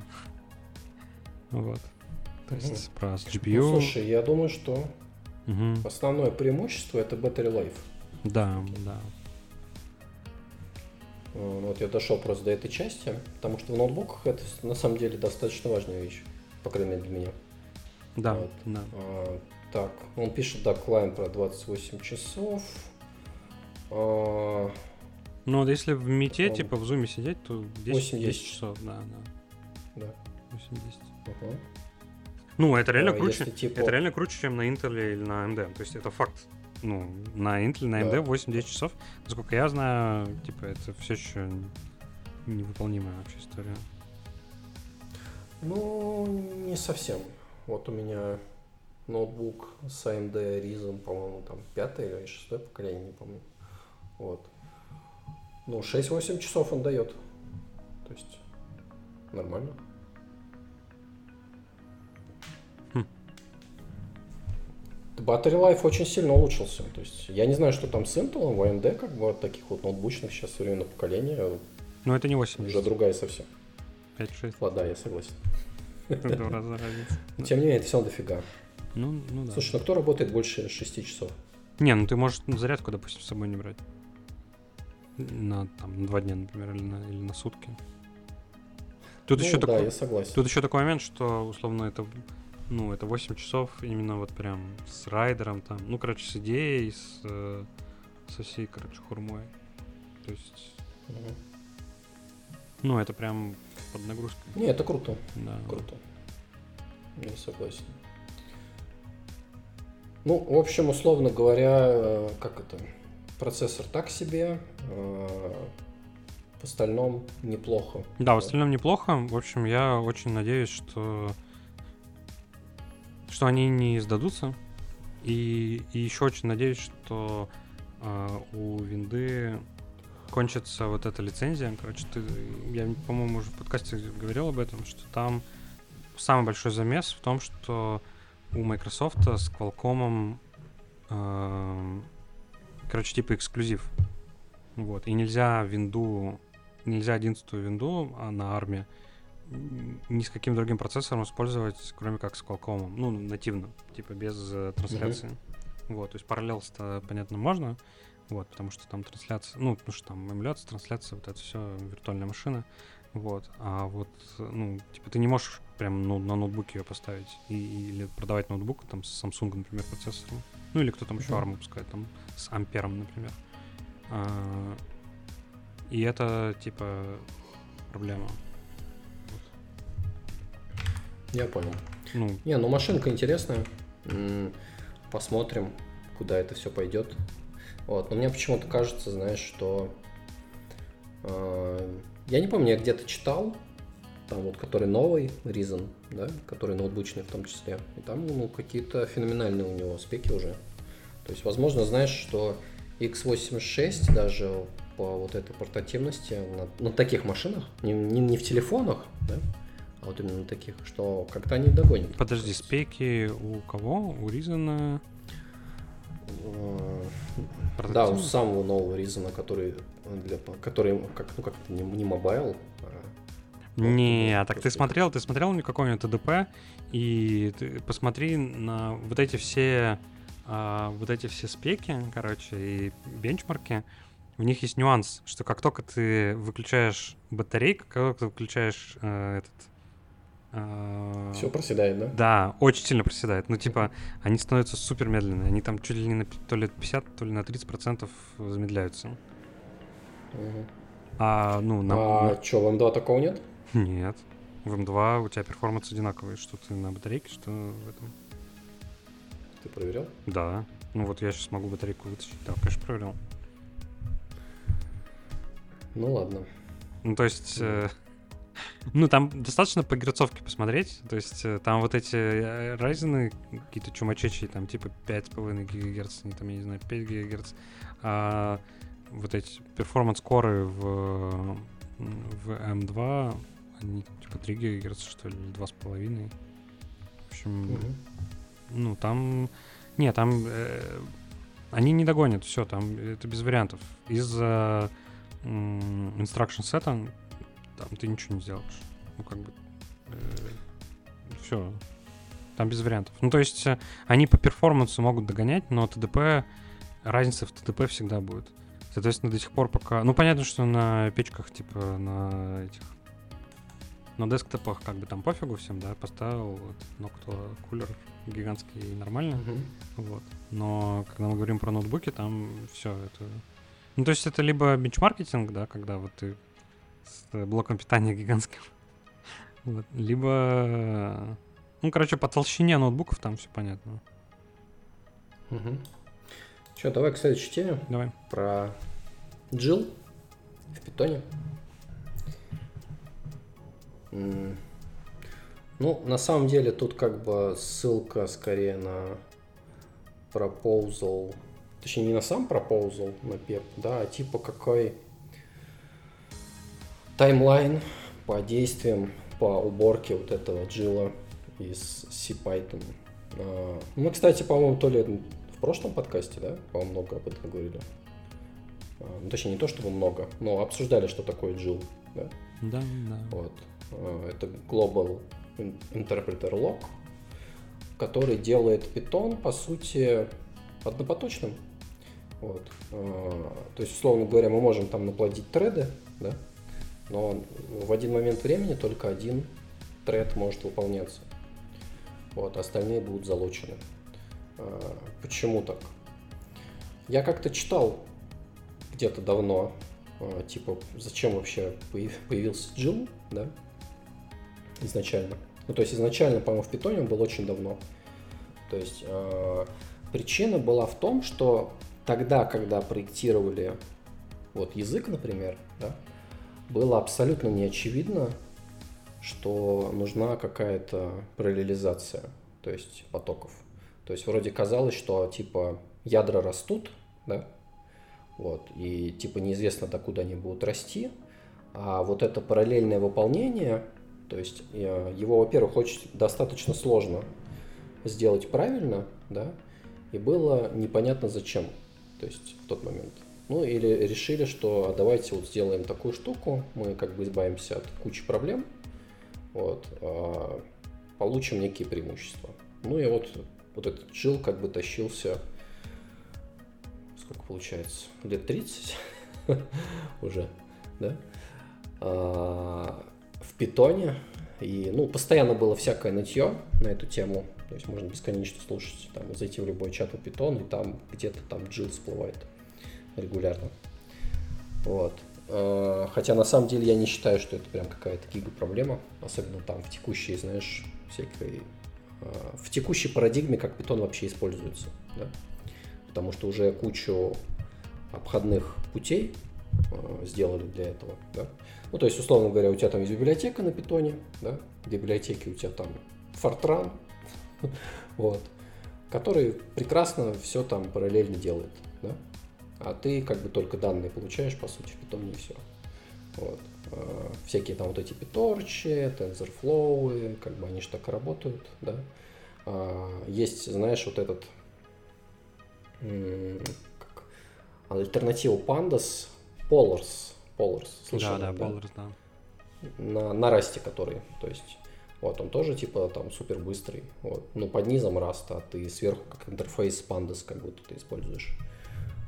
Вот. То есть угу. про GPU. Ну, слушай, я думаю, что угу. основное преимущество это battery life. Да, да. Ну, вот я дошел просто до этой части, потому что в ноутбуках это на самом деле достаточно важная вещь, по крайней мере для меня. Да, вот. да. А, так, он пишет, да, клайн про 28 часов. А... Ну, вот если в мете, он... типа в зуме сидеть, то 10, 10 часов, да, да. Да. 8-10. Угу. Ну, это реально а, круче. Если, типа... Это реально круче, чем на Intel или на AMD. То есть это факт. Ну, на Intel, на AMD да. 8-10 часов. Насколько я знаю, типа, это все еще невыполнимая вообще история. Ну, не совсем. Вот у меня ноутбук с AMD Ryzen, по-моему, там пятое или шестое поколение, не помню. Вот. Ну, 6-8 часов он дает. То есть нормально. Хм. Battery Life очень сильно улучшился. То есть я не знаю, что там с Intel, в AMD, как бы от таких вот ноутбучных сейчас современного поколения. Но это не 8. Уже другая совсем. 5-6. Ладно, да, я согласен. Два *laughs* раза Тем не менее, это все равно дофига. Ну, ну да. Слушай, ну кто работает больше 6 часов? Не, ну ты можешь зарядку, допустим, с собой не брать. На, там, на два дня, например, или на, или на сутки. Тут ну, еще да, такой, я согласен. Тут еще такой момент, что условно это, ну, это 8 часов именно вот прям с райдером там, ну, короче, с идеей, с, э, со всей, короче, хурмой. То есть, угу. ну, это прям под нагрузкой. Не, это круто. Да. Круто. Я согласен. Ну, в общем, условно говоря, э, как это, процессор так себе, э, в остальном неплохо. Да, в остальном неплохо. В общем, я очень надеюсь, что что они не сдадутся. И, и еще очень надеюсь, что э, у винды кончится вот эта лицензия. Короче, ты, я, по-моему, уже в подкасте говорил об этом, что там самый большой замес в том, что у Microsoft с Qualcomm, э, короче, типа эксклюзив. Вот. И нельзя винду, нельзя 11 винду а на армии ни с каким другим процессором использовать, кроме как с Qualcomm. Ну, нативно, типа без э, трансляции. Mm-hmm. Вот, то есть параллелс-то, понятно, можно, вот, потому что там трансляция, ну, потому что там эмуляция, трансляция, вот это все виртуальная машина. Вот. А вот, ну, типа, ты не можешь прям ну, на ноутбуке ее поставить. И, или продавать ноутбук там с Samsung, например, процессором. Ну, или кто там еще ARM выпускает, там, с Ампером, например. А, и это, типа, проблема. Я понял. Ну, не, ну машинка интересная. Посмотрим, куда это все пойдет. Вот. Но мне почему-то кажется, знаешь, что э, я не помню, я где-то читал, там вот, который новый, Reason, да, который ноутбучный в том числе. И там, ну, какие-то феноменальные у него спеки уже. То есть, возможно, знаешь, что x86 даже по вот этой портативности на, на таких машинах, не, не, не в телефонах, да, а вот именно на таких, что как-то они догонят. Подожди, спеки у кого? У Ryzen а? Э, да, у самого нового Ryzen а, который для который как ну как не, не mobile. А, не, а так ты смотрел, ты смотрел на какой-нибудь TDP? И ты посмотри на вот эти все а, вот эти все спеки, короче, и бенчмарки, в них есть нюанс, что как только ты выключаешь батарейку, как только ты выключаешь э, этот... Э, Все проседает, да? Да, очень сильно проседает. Ну, типа, они становятся супер медленные. Они там чуть ли не на то ли 50, то ли на 30 процентов замедляются. Угу. А, ну, на... А что, в M2 такого нет? Нет. В M2 у тебя performance одинаковый, что ты на батарейке, что в этом. Ты проверял? Да. Ну вот я сейчас могу батарейку вытащить. Да, конечно, проверял. Ну ладно. Ну, то есть, э, ну, там достаточно по герцовке посмотреть. То есть, э, там вот эти э, Ryzen какие-то чумачечи, там типа 5,5 ГГц, не там, я не знаю, 5 ГГц. А вот эти перформанс-коры в, в M2, они типа 3 ГГц, что ли, 2,5. В общем, угу. ну, там... нет, там... Э, они не догонят, все, там это без вариантов. Из-за instruction set, там ты ничего не сделаешь. Ну, как бы... Э, все. Там без вариантов. Ну, то есть э, они по перформансу могут догонять, но ТДП... Разница в ТДП всегда будет. Соответственно, до сих пор пока... Ну, понятно, что на печках, типа, на этих... На десктопах как бы там пофигу всем, да, поставил вот, Noctua кулер гигантский и нормально. Mm-hmm. Вот. Но когда мы говорим про ноутбуки, там все это ну, то есть это либо бенчмаркетинг, да, когда вот ты с блоком питания гигантским, *laughs* вот, либо, ну, короче, по толщине ноутбуков там все понятно. Угу. Че, давай к следующей теме. Давай. Про джил в питоне. Ну, на самом деле тут как бы ссылка скорее на proposal точнее не на сам пропоузал на PEP, да, а типа какой таймлайн по действиям, по уборке вот этого джила из C-Python. А, мы, кстати, по-моему, то ли в прошлом подкасте, да, по-моему, много об этом говорили. А, ну, точнее, не то чтобы много, но обсуждали, что такое джил, да? Да, да. Вот. А, это Global Interpreter Lock, который делает Python, по сути, однопоточным. Вот. То есть, условно говоря, мы можем там наплодить треды, да, но в один момент времени только один тред может выполняться. Вот, остальные будут залочены. А, почему так? Я как-то читал где-то давно, а, типа, зачем вообще появился Джил, да, изначально. Ну, то есть изначально, по-моему, в питоне он был очень давно. То есть причина была в том, что тогда, когда проектировали вот язык, например, да, было абсолютно неочевидно, что нужна какая-то параллелизация, то есть потоков. То есть вроде казалось, что типа ядра растут, да, вот, и типа неизвестно, докуда они будут расти, а вот это параллельное выполнение, то есть э, его, во-первых, очень достаточно сложно сделать правильно, да, и было непонятно зачем то есть в тот момент. Ну или решили, что давайте вот сделаем такую штуку, мы как бы избавимся от кучи проблем, вот, а получим некие преимущества. Ну и вот, вот этот джил как бы тащился, сколько получается, лет 30 *laughs* уже, да, а, в питоне. И, ну, постоянно было всякое нытье на эту тему. То есть можно бесконечно слушать, там, зайти в любой чат у Python, и там где-то там джил всплывает регулярно. Вот. А, хотя на самом деле я не считаю, что это прям какая-то гига проблема, особенно там в текущей, знаешь, всякой а, в текущей парадигме, как Python вообще используется, да? потому что уже кучу обходных путей э, сделали для этого, да? Ну, то есть, условно говоря, у тебя там есть библиотека на питоне, да, в библиотеке у тебя там Fortran, *laughs* вот, который прекрасно все там параллельно делает, да. А ты как бы только данные получаешь, по сути, в питоне и все. Вот. А, всякие там вот эти питорчи, TensorFlow, как бы они же так и работают, да. А, есть, знаешь, вот этот как, альтернатива Pandas, Polars. Polars, слышал? Да, да, да? Polars, да. На, на расте который, то есть вот, он тоже типа там супер быстрый. Вот. Ну, под низом раста, а ты сверху как интерфейс Pandas как будто ты используешь.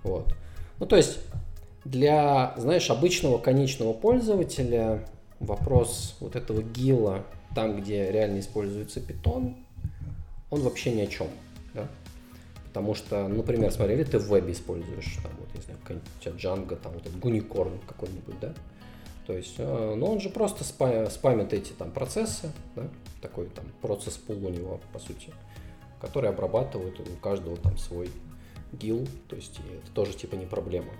Вот. Ну, то есть, для, знаешь, обычного конечного пользователя вопрос вот этого гила, там, где реально используется питон, он вообще ни о чем. Да? Потому что, например, смотрели, ты в вебе используешь, там, вот, не знаю, у тебя Django, там, вот этот Гуникорн какой-нибудь, да? То есть, э, ну, он же просто спамит эти там процессы, да? Такой там процесс пул у него, по сути, который обрабатывает у каждого там свой гил, то есть это тоже типа не проблема.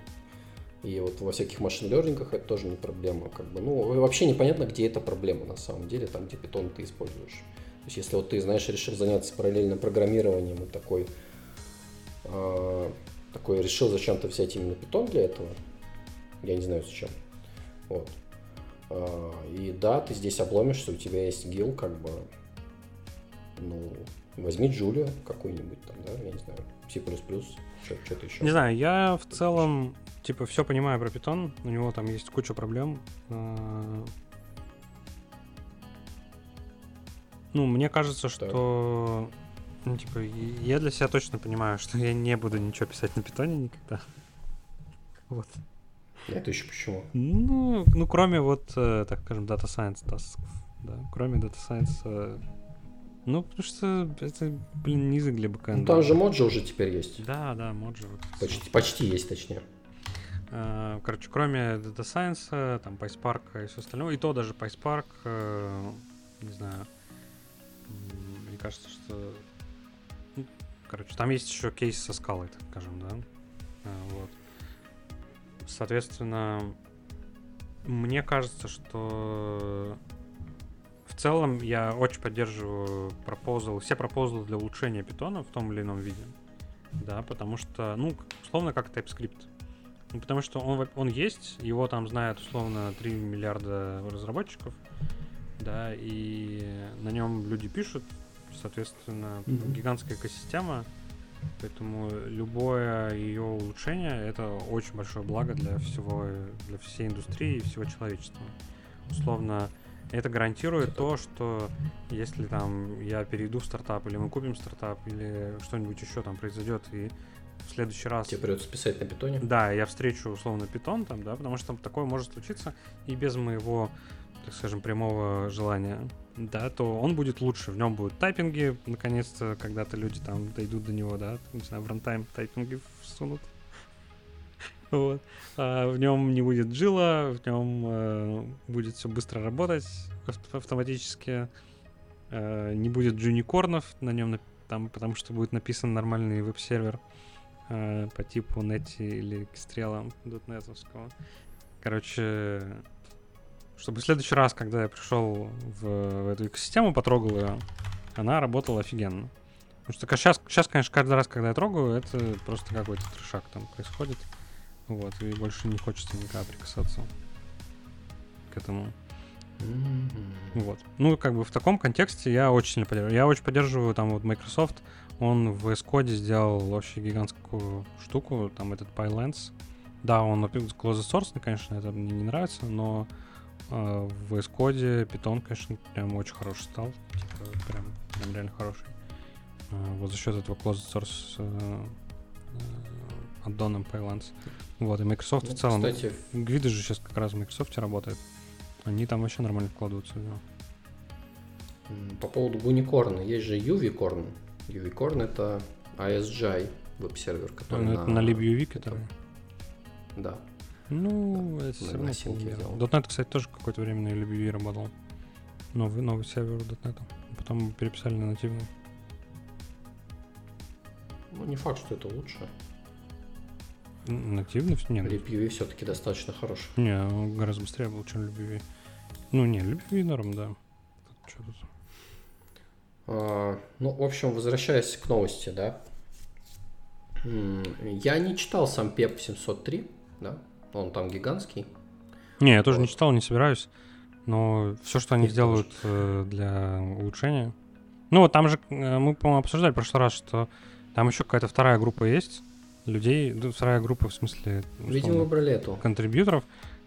И вот во всяких машин-лернингах это тоже не проблема. Как бы, ну, вообще непонятно, где эта проблема на самом деле, там, где питон ты используешь. То есть, если вот ты, знаешь, решил заняться параллельным программированием и такой, э, такой решил зачем-то взять именно питон для этого, я не знаю зачем. Вот. Э, и да, ты здесь обломишься, у тебя есть гил, как бы, ну, возьми Джулия какой-нибудь там, да, я не знаю, C++, что-то еще. Не знаю, я в целом, типа, все понимаю про питон, у него там есть куча проблем. А, ну, мне кажется, что... Ну, типа, я для себя точно понимаю, *laughs* что я не буду ничего писать на питоне никогда. Вот. Это еще почему? Ну, ну кроме вот, э, так скажем, Data Science тасков, да, кроме Data Science э, ну, потому что это, блин, низы для бэкэнда. Ну, там же моджи уже теперь есть. Да, да, моджи. Вот. Почти, почти есть, точнее. А, короче, кроме Data Science, там PySpark и все остальное, и то даже PySpark, э, не знаю, мне кажется, что... Ну, короче, там есть еще кейс со скалой, так скажем, да? Вот. Соответственно, мне кажется, что целом я очень поддерживаю пропозал, все пропозалы для улучшения питона в том или ином виде. Да, потому что, ну, условно, как TypeScript. Ну, потому что он, он есть, его там знают условно 3 миллиарда разработчиков, да, и на нем люди пишут, соответственно, mm-hmm. гигантская экосистема, поэтому любое ее улучшение это очень большое благо для всего, для всей индустрии и всего человечества. Условно, это гарантирует то, что если там я перейду в стартап, или мы купим стартап, или что-нибудь еще там произойдет, и в следующий раз... Тебе придется писать на питоне? Да, я встречу условно питон там, да, потому что там такое может случиться и без моего, так скажем, прямого желания, да, то он будет лучше, в нем будут тайпинги, наконец-то, когда-то люди там дойдут до него, да, не знаю, в runtime тайпинги всунут. Вот. А в нем не будет джила, в нем э, будет все быстро работать автоматически. Э, не будет джуникорнов на нем, там, потому что будет написан нормальный веб-сервер э, по типу Netty или Kestrel .NET. Короче, чтобы в следующий раз, когда я пришел в, в эту экосистему, потрогал ее, она работала офигенно. Потому что сейчас, сейчас, конечно, каждый раз, когда я трогаю, это просто какой-то трешак там происходит. Вот, и больше не хочется никогда прикасаться к этому. Mm-hmm. Вот. Ну, как бы в таком контексте я очень сильно поддерживаю. Я очень поддерживаю там вот Microsoft. Он в VS Code сделал вообще гигантскую штуку, там этот PyLens. Да, он closed source, конечно, это мне не нравится, но э, в VS Code Python, конечно, прям очень хороший стал. Типа, прям, прям реально хороший. Э, вот за счет этого closed source э, э, аддоном PyLens. Вот, и Microsoft ну, в целом. Кстати, Гвиды же сейчас как раз в Microsoft работает. Они там вообще нормально вкладываются в него. По поводу Гуникорна, есть же UVcorn. UVcorn это ISGI веб-сервер, который ну, на... Это на LibUV, который? Да. Ну, да. это все равно .NET, кстати, тоже какое-то время на LibUV работал. Новый, новый сервер .NET. Потом переписали на нативный. Ну, не факт, что это лучше. Нативный? Нет. LibUV все-таки достаточно хороший. Не, он гораздо быстрее был, чем LibUV. Ну, не, LibUV норм, да. Что тут? А, ну, в общем, возвращаясь к новости, да. Я не читал сам PEP 703, да, он там гигантский. Не, я тоже вот. не читал, не собираюсь. Но все, что они сделают э, для улучшения. Ну, вот там же э, мы, по-моему, обсуждали в прошлый раз, что там еще какая-то вторая группа есть людей, ну, вторая группа в смысле... Видимо, выбрали эту. Контрибьюторов.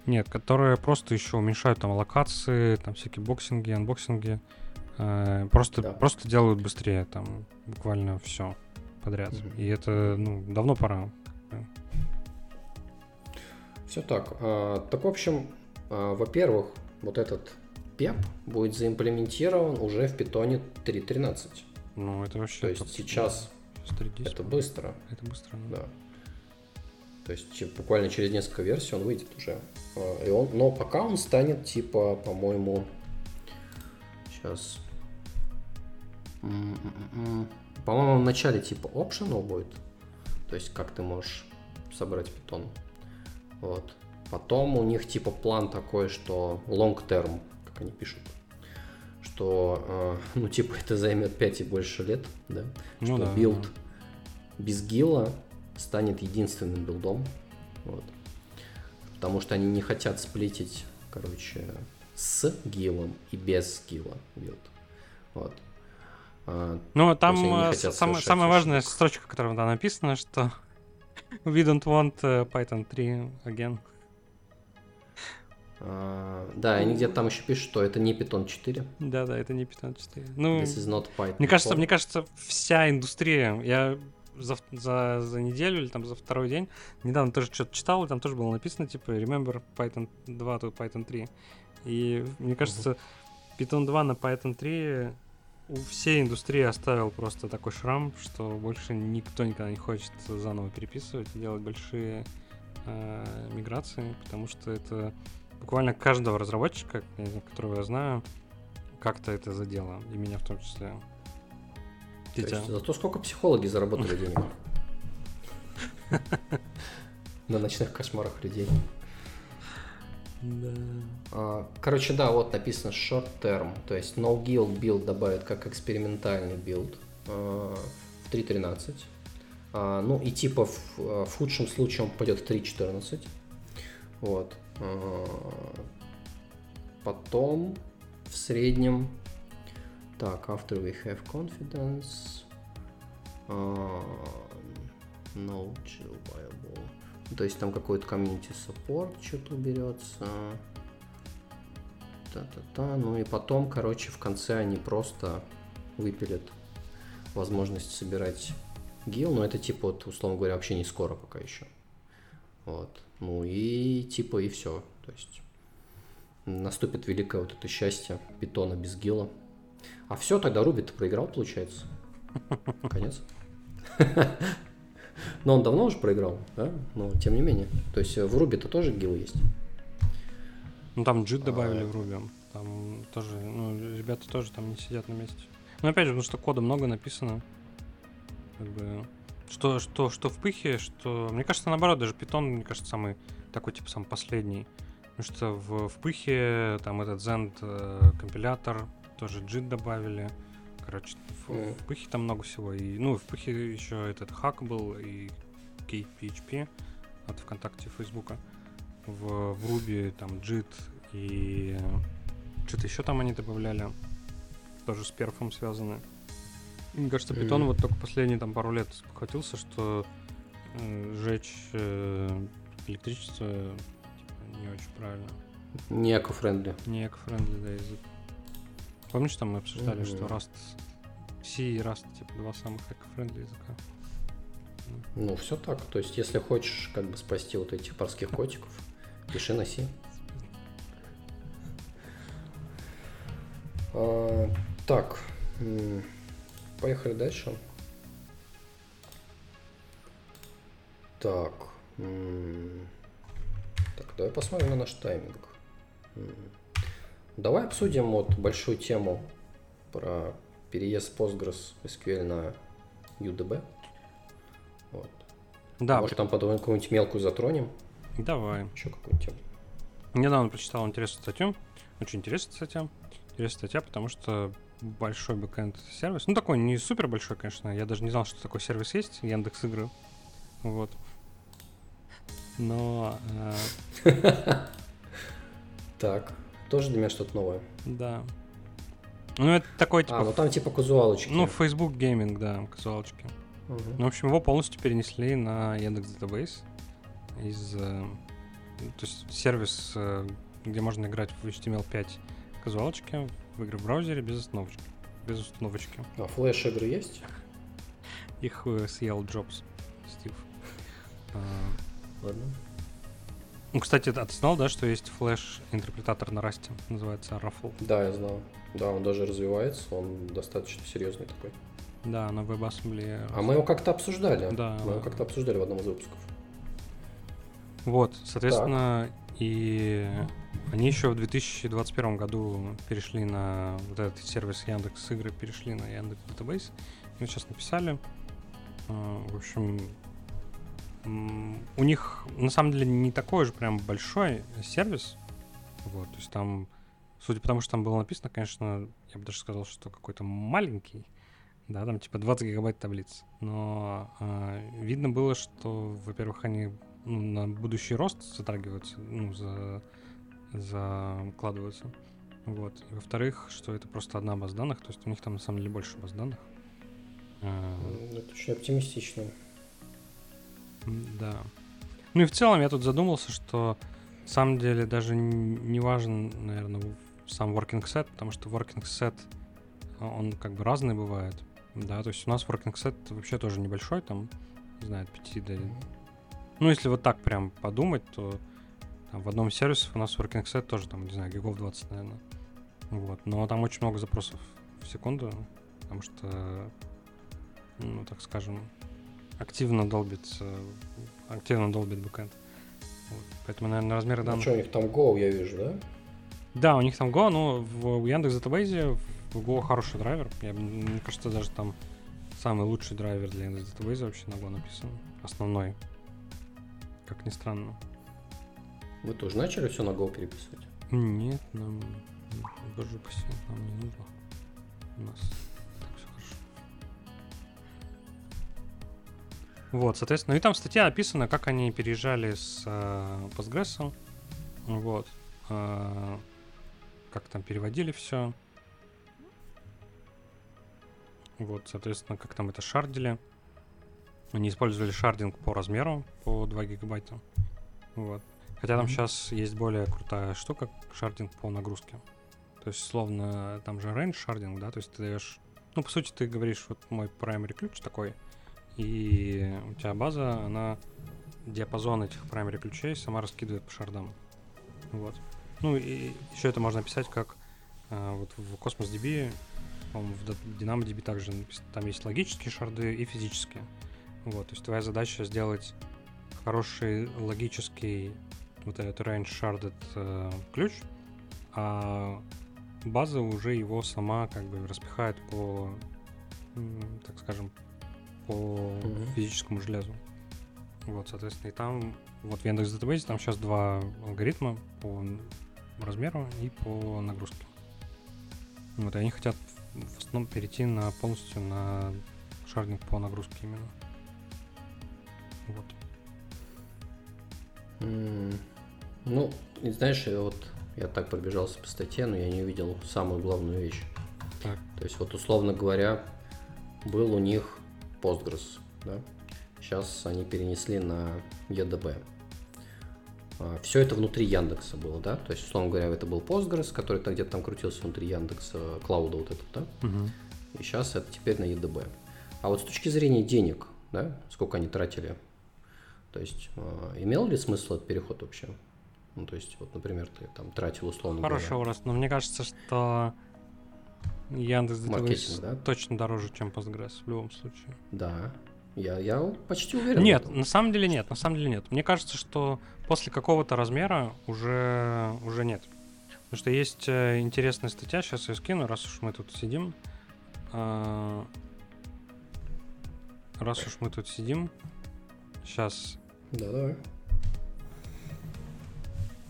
Нет, которые просто еще уменьшают там аллокации, там всякие боксинги, анбоксинги. Э, просто, да. просто делают быстрее там буквально все подряд. Угу. И это, ну, давно пора. Все так. А, так, в общем, а, во-первых, вот этот PEP будет заимплементирован уже в питоне 3.13. Ну, это вообще... То есть сейчас это быстро. Это быстро, да. да. То есть буквально через несколько версий он выйдет уже. А, и он, но пока он станет типа, по-моему, сейчас. По-моему, в начале типа optional будет. То есть как ты можешь собрать питон. Вот. Потом у них типа план такой, что long term, как они пишут, что, э, *laughs* ну, типа, это займет 5 и больше лет, да, ну, что да, билд да. Без GIL а станет единственным билдом, вот. Потому что они не хотят сплитить, короче, с GIL ом и без GIL а билд. Вот. А, ну, там э, сам, самая важная строчка, которая там написана, что *laughs* we don't want э, Python 3 again. Uh, да, они где-то там еще пишут, что это не Python 4. Да, да, это не Python 4. Ну, This is not Python. Мне кажется, мне кажется, вся индустрия. Я за, за, за неделю или там за второй день недавно тоже что-то читал, и там тоже было написано, типа, remember Python 2 to Python 3. И мне кажется. Python 2 на Python 3 у всей индустрии оставил просто такой шрам, что больше никто никогда не хочет заново переписывать и делать большие э, миграции, потому что это буквально каждого разработчика, которого я знаю, как-то это задело, и меня в том числе. То есть, зато сколько психологи заработали денег. *laughs* На ночных кошмарах людей. Да. А, короче, да, вот написано short term, то есть no GIL build добавят как экспериментальный билд а, в 3.13. А, ну и типа в, в худшем случае он пойдет в 3.14. Вот. Потом в среднем так, after we have confidence. Uh, no chill viable. То есть там какой-то community support что-то уберется. Та-та-та. Ну и потом короче в конце они просто выпилят возможность собирать гил. Но это типа вот условно говоря вообще не скоро пока еще вот. Ну и типа и все. То есть наступит великое вот это счастье питона без гила. А все, тогда Руби ты проиграл, получается. Конец. *laughs* Но он давно уже проиграл, да? Но тем не менее. То есть в Руби-то тоже гил есть. Ну там джит добавили а... в Руби. Там тоже, ну, ребята тоже там не сидят на месте. Но опять же, потому что кода много написано. Как бы что, что, что в пыхе, что... Мне кажется, наоборот, даже питон, мне кажется, самый такой, типа, самый последний. Потому что в, в пыхе там этот Zend э, компилятор, тоже JIT добавили. Короче, в, mm. в пыхе там много всего. И, ну, в пыхе еще этот хак был и KPHP от ВКонтакте Фейсбука. В, в Ruby там JIT и что-то еще там они добавляли. Тоже с перфом связаны. Мне кажется, питон mm. вот только последние там пару лет спохватился, что э, сжечь э, электричество типа, не очень правильно. Не эко-френдли. Не эко-френдли, да, язык. Помнишь, там мы обсуждали, mm-hmm. что Rust, C и Rust, типа, два самых эко-френдли языка? Ну, все так. То есть, если хочешь как бы спасти вот этих парских котиков, пиши на C. А, так. Поехали дальше. Так. Так, давай посмотрим на наш тайминг. Давай обсудим вот большую тему про переезд Postgres SQL на UDB. Вот. Да. Может, там потом какую-нибудь мелкую затронем? Давай. Еще какую-нибудь тему. Недавно прочитал интересную статью. Очень интересная статья. Интересная статья, потому что большой бэкэнд сервис. Ну, такой не супер большой, конечно. Я даже не знал, что такой сервис есть. Яндекс игры Вот. Но... э, *laughs* Так, тоже для меня что-то новое. да. Ну, это такой, типа, А, ну там типа казуалочки. ну, Facebook Gaming, да, казуалочки. Мгм. Ну, в общем, его полностью перенесли на Яндекс Database из... э, то есть сервис, э, где можно играть в HTML5 казуалочки в игры в браузере без установочки. Без установочки. А флеш игры есть? Их э, съел Джобс, Стив. А, Ладно. Ну, кстати, а ты знал, да, что есть флеш-интерпретатор на расте, называется Ruffle? Да, я знал. Да, он даже развивается, он достаточно серьезный такой. Да, на WebAssembly. А мы его как-то обсуждали. Да. Мы его как-то обсуждали в одном из выпусков. Вот, соответственно, и они еще в 2021 году перешли на вот этот сервис Яндекс игры, перешли на Яндекс Database. И вот сейчас написали. А, В общем, у них на самом деле не такой же прям большой сервис. Вот, то есть там, судя по тому, что там было написано, конечно, я бы даже сказал, что какой-то маленький. Да, там типа 20 гигабайт таблиц. Но а, видно было, что, во-первых, они ну, на будущий рост затрагиваются, ну, за, закладываются. Вот. И во-вторых, что это просто одна база данных, то есть у них там на самом деле больше баз данных. А, М, Это очень оптимистично. Да. Ну и в целом я тут задумался, что на самом деле даже не важен, наверное, сам working set, потому что working set, а, он как бы разный бывает. Да, то есть у нас working set вообще тоже небольшой, там, не знаю, от 5 до... Ну, если вот так прям подумать, то там, в одном из сервисов у нас working set тоже, там, не знаю, гигов 20, наверное. Вот. Но там очень много запросов в секунду, потому что, ну, так скажем, активно долбится, активно долбит бэкэнд. Вот. Поэтому, наверное, размеры А данных... что у них там Go, я вижу, да? Да, у них там Go, но в Яндекс Database в Go хороший драйвер. Я, мне кажется, даже там самый лучший драйвер для Яндекс Database вообще на Go написан. Основной. Как ни странно. Вы тоже начали все на Go переписывать? Нет, нам... Боже упаси, нам не нужно. У нас Вот, соответственно, и там статья описана, как они переезжали с э, Postgres. Вот. э, как там переводили все. Вот, соответственно, как там это шардили. Они использовали шардинг по размеру, по 2 гигабайта. Вот. Хотя там Мгм. сейчас есть более крутая штука, шардинг по нагрузке. То есть, словно, там же range шардинг, да, то есть ты даешь... Ну, по сути, ты говоришь, вот мой primary ключ такой, и у тебя база, она диапазон этих primary ключей сама раскидывает по шардам. Вот. Ну, и еще это можно описать как а, вот в Cosmos DB, в DynamoDB также там есть логические шарды и физические. Вот, то есть твоя задача сделать хороший логический вот этот range sharded э, ключ, а база уже его сама как бы распихает по, так скажем, по Мгм. физическому железу. Вот, соответственно, и там, вот в Яндекс Database там сейчас два алгоритма по размеру и по нагрузке. Вот, и они хотят в основном перейти на полностью на шардинг по нагрузке именно. Вот. М, Ну, и знаешь, я вот я так пробежался по статье, но я не увидел самую главную вещь. Так. То есть вот условно говоря, был у них Postgres, да? Сейчас они перенесли на EDB. Все это внутри Яндекса было, да? То есть, условно говоря, это был Postgres, который там где-то там крутился внутри Яндекса, клауда вот этот, да? И сейчас это теперь на EDB. А вот с точки зрения денег, да, сколько они тратили, то есть э, имел ли смысл этот переход вообще? Ну, то есть, вот, например, ты там тратил условно Хороший говоря, вопрос, но мне кажется, что Яндекс Маркетинг, да? точно дороже, чем Postgres в любом случае. Да, я, я почти уверен. Нет, на самом деле нет, на самом деле нет. Мне кажется, что после какого-то размера уже, уже нет. Потому что есть э, интересная статья, сейчас я скину, раз уж мы тут сидим. А, Раз уж мы тут сидим, сейчас... Да, давай.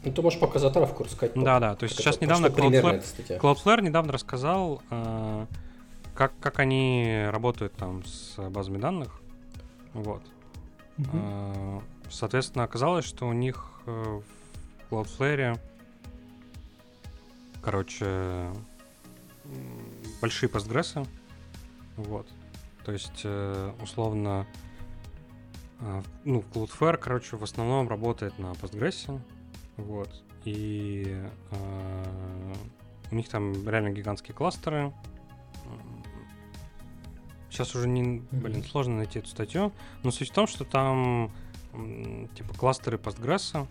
Ну, ты можешь пока затравку рассказать. Да-да, то есть сейчас это- недавно Cloudflare. Cloudflare недавно рассказал, э, как, как они работают там с базами данных. Вот. Угу. Соответственно, оказалось, что у них в Cloudflare, короче, большие постгрессы. Вот. То есть, э, условно, э, ну, Cloudflare, короче, в основном работает на Postgres. Вот. И э, у них там реально гигантские кластеры. Сейчас уже не, блин, сложно найти эту статью. Но суть в том, что там типа кластеры Postgres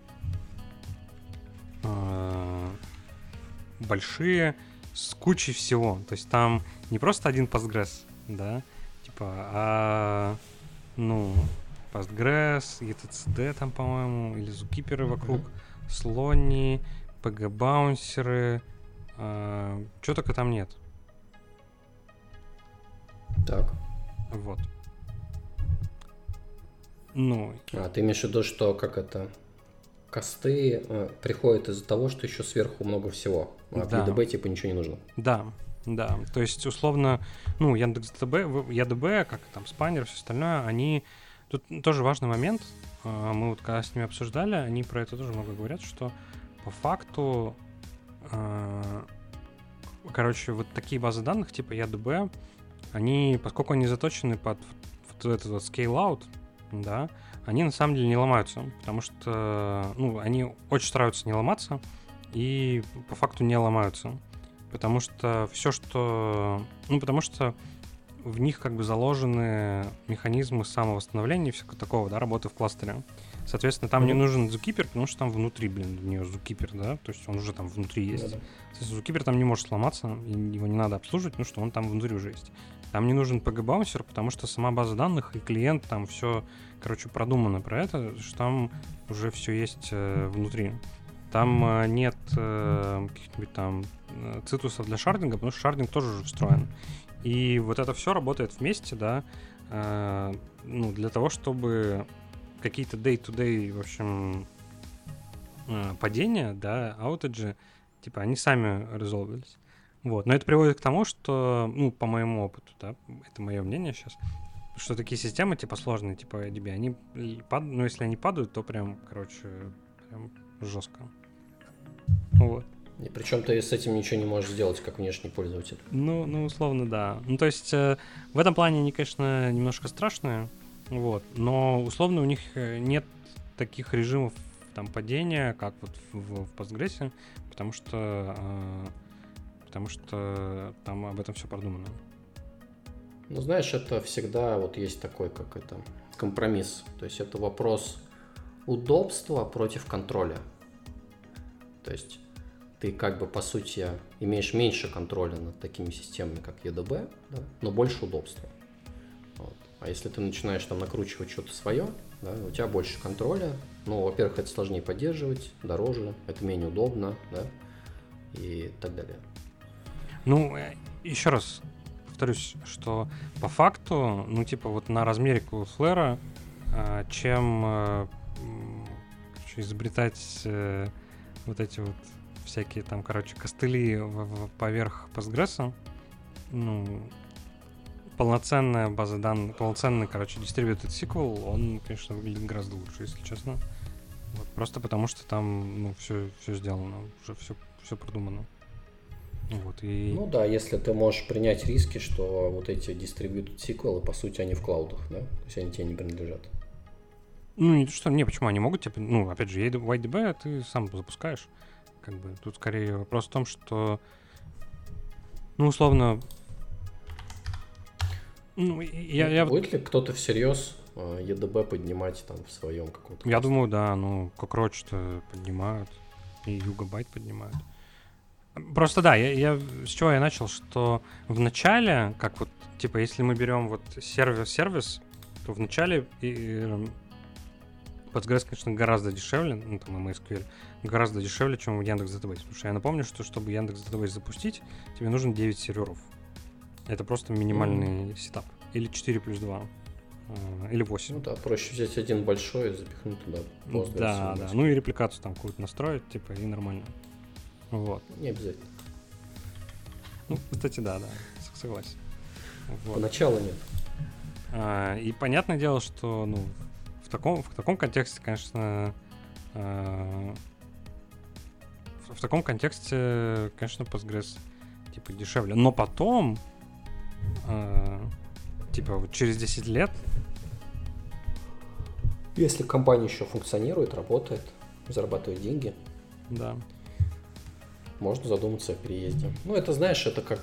большие, с кучей всего. То есть там не просто один Postgres, да, типа, а, ну, Postgres, etcd там, по-моему, или зукиперы вокруг, mm-hmm. Слони, pg-баунсеры, а, что только там нет. Так. Вот. Ну. А, ты имеешь в виду, что как это косты э, приходят из-за того, что еще сверху много всего. А да. в EDB типа ничего не нужно. Да, да. То есть, условно, ну, Яндекс.ДБ, ЯДБ, как там, спанер, все остальное, они... Тут тоже важный момент. Э, мы вот когда с ними обсуждали, они про это тоже много говорят, что по факту, э, короче, вот такие базы данных типа ЯДБ, они, поскольку они заточены под вот этот вот scale-out, да, они на самом деле не ломаются, потому что, ну, они очень стараются не ломаться и по факту не ломаются. Потому что все, что... Ну, потому что в них как бы заложены механизмы самовосстановления и всякого такого, да, работы в кластере. Соответственно, там mm-hmm. не нужен Zookeeper, потому что там внутри, блин, у нее Zookeeper, да, то есть он уже там внутри есть. Mm-hmm. Соответственно, Zookeeper там не может сломаться, его не надо обслуживать, ну что он там внутри уже есть. Там не нужен PG-баунсер, потому что сама база данных и клиент там все короче, продумано про это, что там уже все есть э, внутри. Там э, нет э, каких-нибудь там э, цитусов для шардинга, потому что шардинг тоже уже встроен. И вот это все работает вместе, да, э, ну, для того, чтобы какие-то day-to-day, в общем, э, падения, да, аутеджи, типа, они сами резолвились. Вот. Но это приводит к тому, что, ну, по моему опыту, да, это мое мнение сейчас, что такие системы, типа, сложные, типа DB, они падают, ну, если они падают, то прям, короче, прям жестко. Вот. И причем ты с этим ничего не можешь сделать, как внешний пользователь. Ну, ну условно, да. Ну, то есть, э, в этом плане они, конечно, немножко страшные, вот, но условно у них э, нет таких режимов там падения, как вот в, в Postgres, потому что э, потому что там об этом все продумано. Ну, знаешь, это всегда вот есть такой, как это, компромисс. То есть это вопрос удобства против контроля. То есть ты как бы по сути имеешь меньше контроля над такими системами, как EDB, да, но больше удобства. Вот. А если ты начинаешь там накручивать что-то свое, да, у тебя больше контроля. Ну, во-первых, это сложнее поддерживать, дороже, это менее удобно, да, и так далее. Ну, э, еще раз, повторюсь, что по факту, ну, типа, вот на размере Cloudflare, а, чем а, изобретать э, вот эти вот всякие там, короче, костыли в, в, поверх Postgres, ну, полноценная база данных, полноценный, короче, distributed SQL, он, конечно, выглядит гораздо лучше, если честно. Вот, просто потому что там, ну, все, все сделано, уже все, все продумано. Вот, и... Ну да, если ты можешь принять риски, что вот эти distributed SQL, по сути, они в клаудах, да? То есть они тебе не принадлежат. Ну, не то, что, не, почему они могут, тебе, ну, опять же, YDB ты сам запускаешь, как бы, тут скорее вопрос в том, что, ну, условно, ну, я, я... Будет ли кто-то всерьез EDB поднимать там в своем каком-то... Я думаю, да, ну, Cockroach-то поднимают, и Югабайт поднимают. Просто да, я, я с чего я начал, что в начале, как вот, типа, если мы берем вот сервис-сервис, то в начале и, и, Postgres, конечно, гораздо дешевле, ну, там, MySQL, гораздо дешевле, чем в Яндекс Database. Потому что я напомню, что чтобы Яндекс Database запустить, тебе нужно 9 серверов. Это просто минимальный mm. сетап. Или 4 плюс 2. А, или 8. Ну да, проще взять один большой и запихнуть туда Postgres. Да, да. Ну и репликацию там какую-то настроить, типа, и нормально. Вот. Не обязательно. Ну, кстати, да, да, согласен. Вот. Поначалу нет. А, и понятное дело, что ну, в таком, в таком контексте, конечно, э, в, в таком контексте, конечно, Postgres типа дешевле. Но потом, э, типа вот через 10 лет, Если компания еще функционирует, работает, зарабатывает деньги, да. можно задуматься о переезде. Ну, это, знаешь, это как...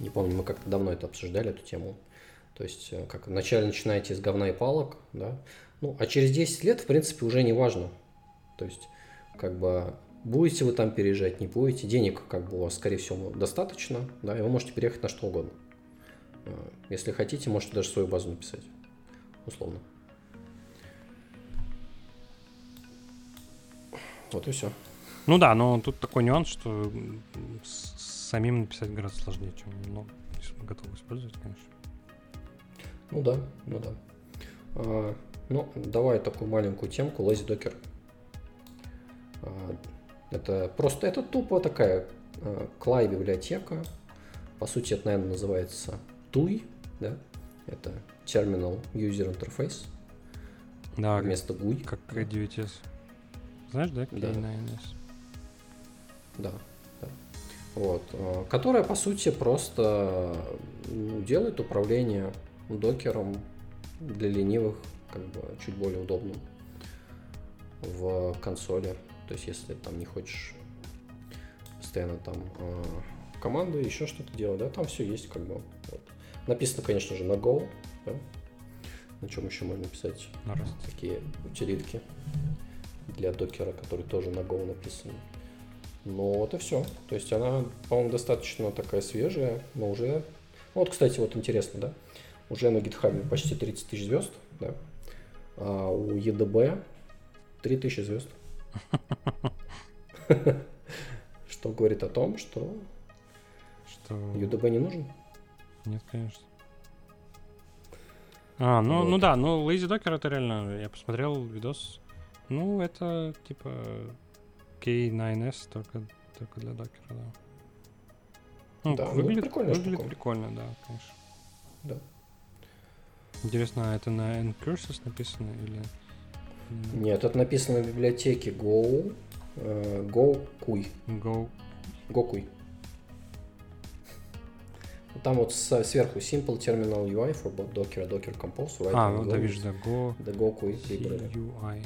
Не помню, мы как-то давно это обсуждали, эту тему. То есть, э, как вначале начинаете с говна и палок, да, ну, а через 10 лет, в принципе, уже не важно. То есть, как бы, будете вы там переезжать, не будете, денег, как бы, у вас, скорее всего, достаточно, да, и вы можете переехать на что угодно. Э, Если хотите, можете даже свою базу написать, условно. Вот и все. Ну да, но тут такой нюанс, что самим написать гораздо сложнее, чем ну, готовы использовать, конечно. Ну да, ну да. А, ну, давай такую маленькую темку, Lazy Docker. А, это просто, это тупо такая а, клай библиотека. По сути, это, наверное, называется TUI, да? Это Terminal User Interface Да, вместо GUI. как K9S. Знаешь, да, Да. K9S? Да, да. Вот. а, Которая, по сути, просто ну, делает управление докером для ленивых как бы чуть более удобным в консоли. То есть, если там не хочешь постоянно там а, команды, еще что-то делать, да, там все есть как бы. вот. Написано, конечно же, на Go, да? на чем еще можно писать На Rust. такие утилитки для докера, которые тоже на Go написаны. Но это все. То есть она, по-моему, достаточно такая свежая, но уже... Ну, вот, кстати, вот интересно, да? Уже на GitHub почти 30 тысяч звезд, да? А у EDB 3 тысячи звезд. *laughs* Что говорит о том, что Что... UDB не нужен. Нет, конечно. А, ну, Вот. ну да, ну Lazy Docker это реально, я посмотрел видос. Ну, это типа K9S только, только для докера, да. Ну, Да, выглядит, прикольная выглядит штука. прикольно, да, конечно. Да. Интересно, а это на Ncurses написано или... Нет, это написано в библиотеке Go, э, Go Kui. Go? Гокуй. Там вот сверху Simple Terminal UI for both Docker Docker Compose. Right А, ну да, Go вижу, да, Go The Gokui library. CUI.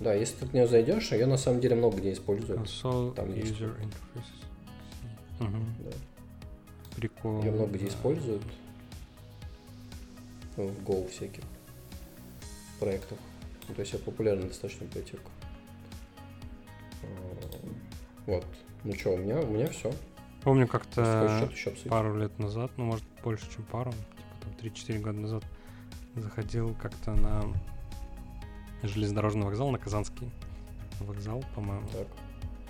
Да, если ты в нее зайдешь, ее на самом деле много где используют. Console Там есть. User Interfaces. Мгм. Да. Прикольно. Ее много где да. используют. Ну, В Go всяких проектах. Ну, то есть это популярная достаточно библиотека. Вот. Ну что, у меня, у меня все. Помню, как-то пару лет назад, ну, может, больше, чем пару, типа там 3-4 года назад, заходил как-то на железнодорожный вокзал, на Казанский вокзал, по-моему. Так.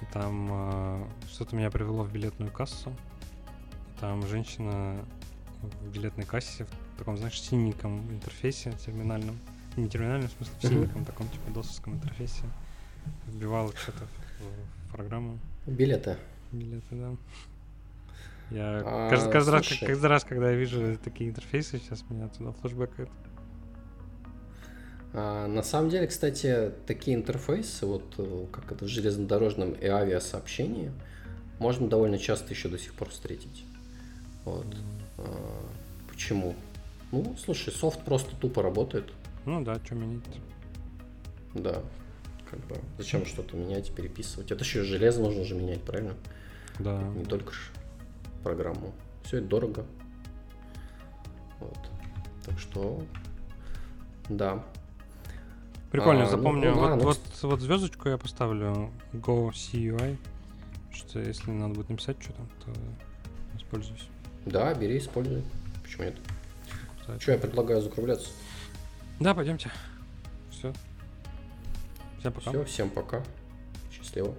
И там э, что-то меня привело в билетную кассу. И там женщина в билетной кассе таком, знаешь, синеньком интерфейсе терминальном. Не терминальном, в смысле, в синеньком таком, типа, досовском интерфейсе. Вбивала что-то в, в программу. Билеты. Билеты, да. Я А, каждый, каждый раз, слушай. каждый раз, когда я вижу такие интерфейсы, сейчас меня туда флешбэкает. А, на самом деле, кстати, такие интерфейсы, вот э, как это в железнодорожном и авиасообщении, можно довольно часто еще до сих пор встретить. Вот. А, почему? Ну, слушай, софт просто тупо работает. Ну да, что менять? Да. Как бы, зачем что-то менять, переписывать? Это еще и железо нужно же менять, правильно? Да. Не только программу. Все это дорого. Вот. Так что, да. Прикольно, А, ну, запомню. ну вот, ну, вот, вот звездочку я поставлю Go CUI, что если надо будет написать что-то, то используюсь. Да, бери, используй. Почему нет? Что, я предлагаю закругляться. Да, пойдемте. Все. Всем пока. Все, всем пока. Счастливо.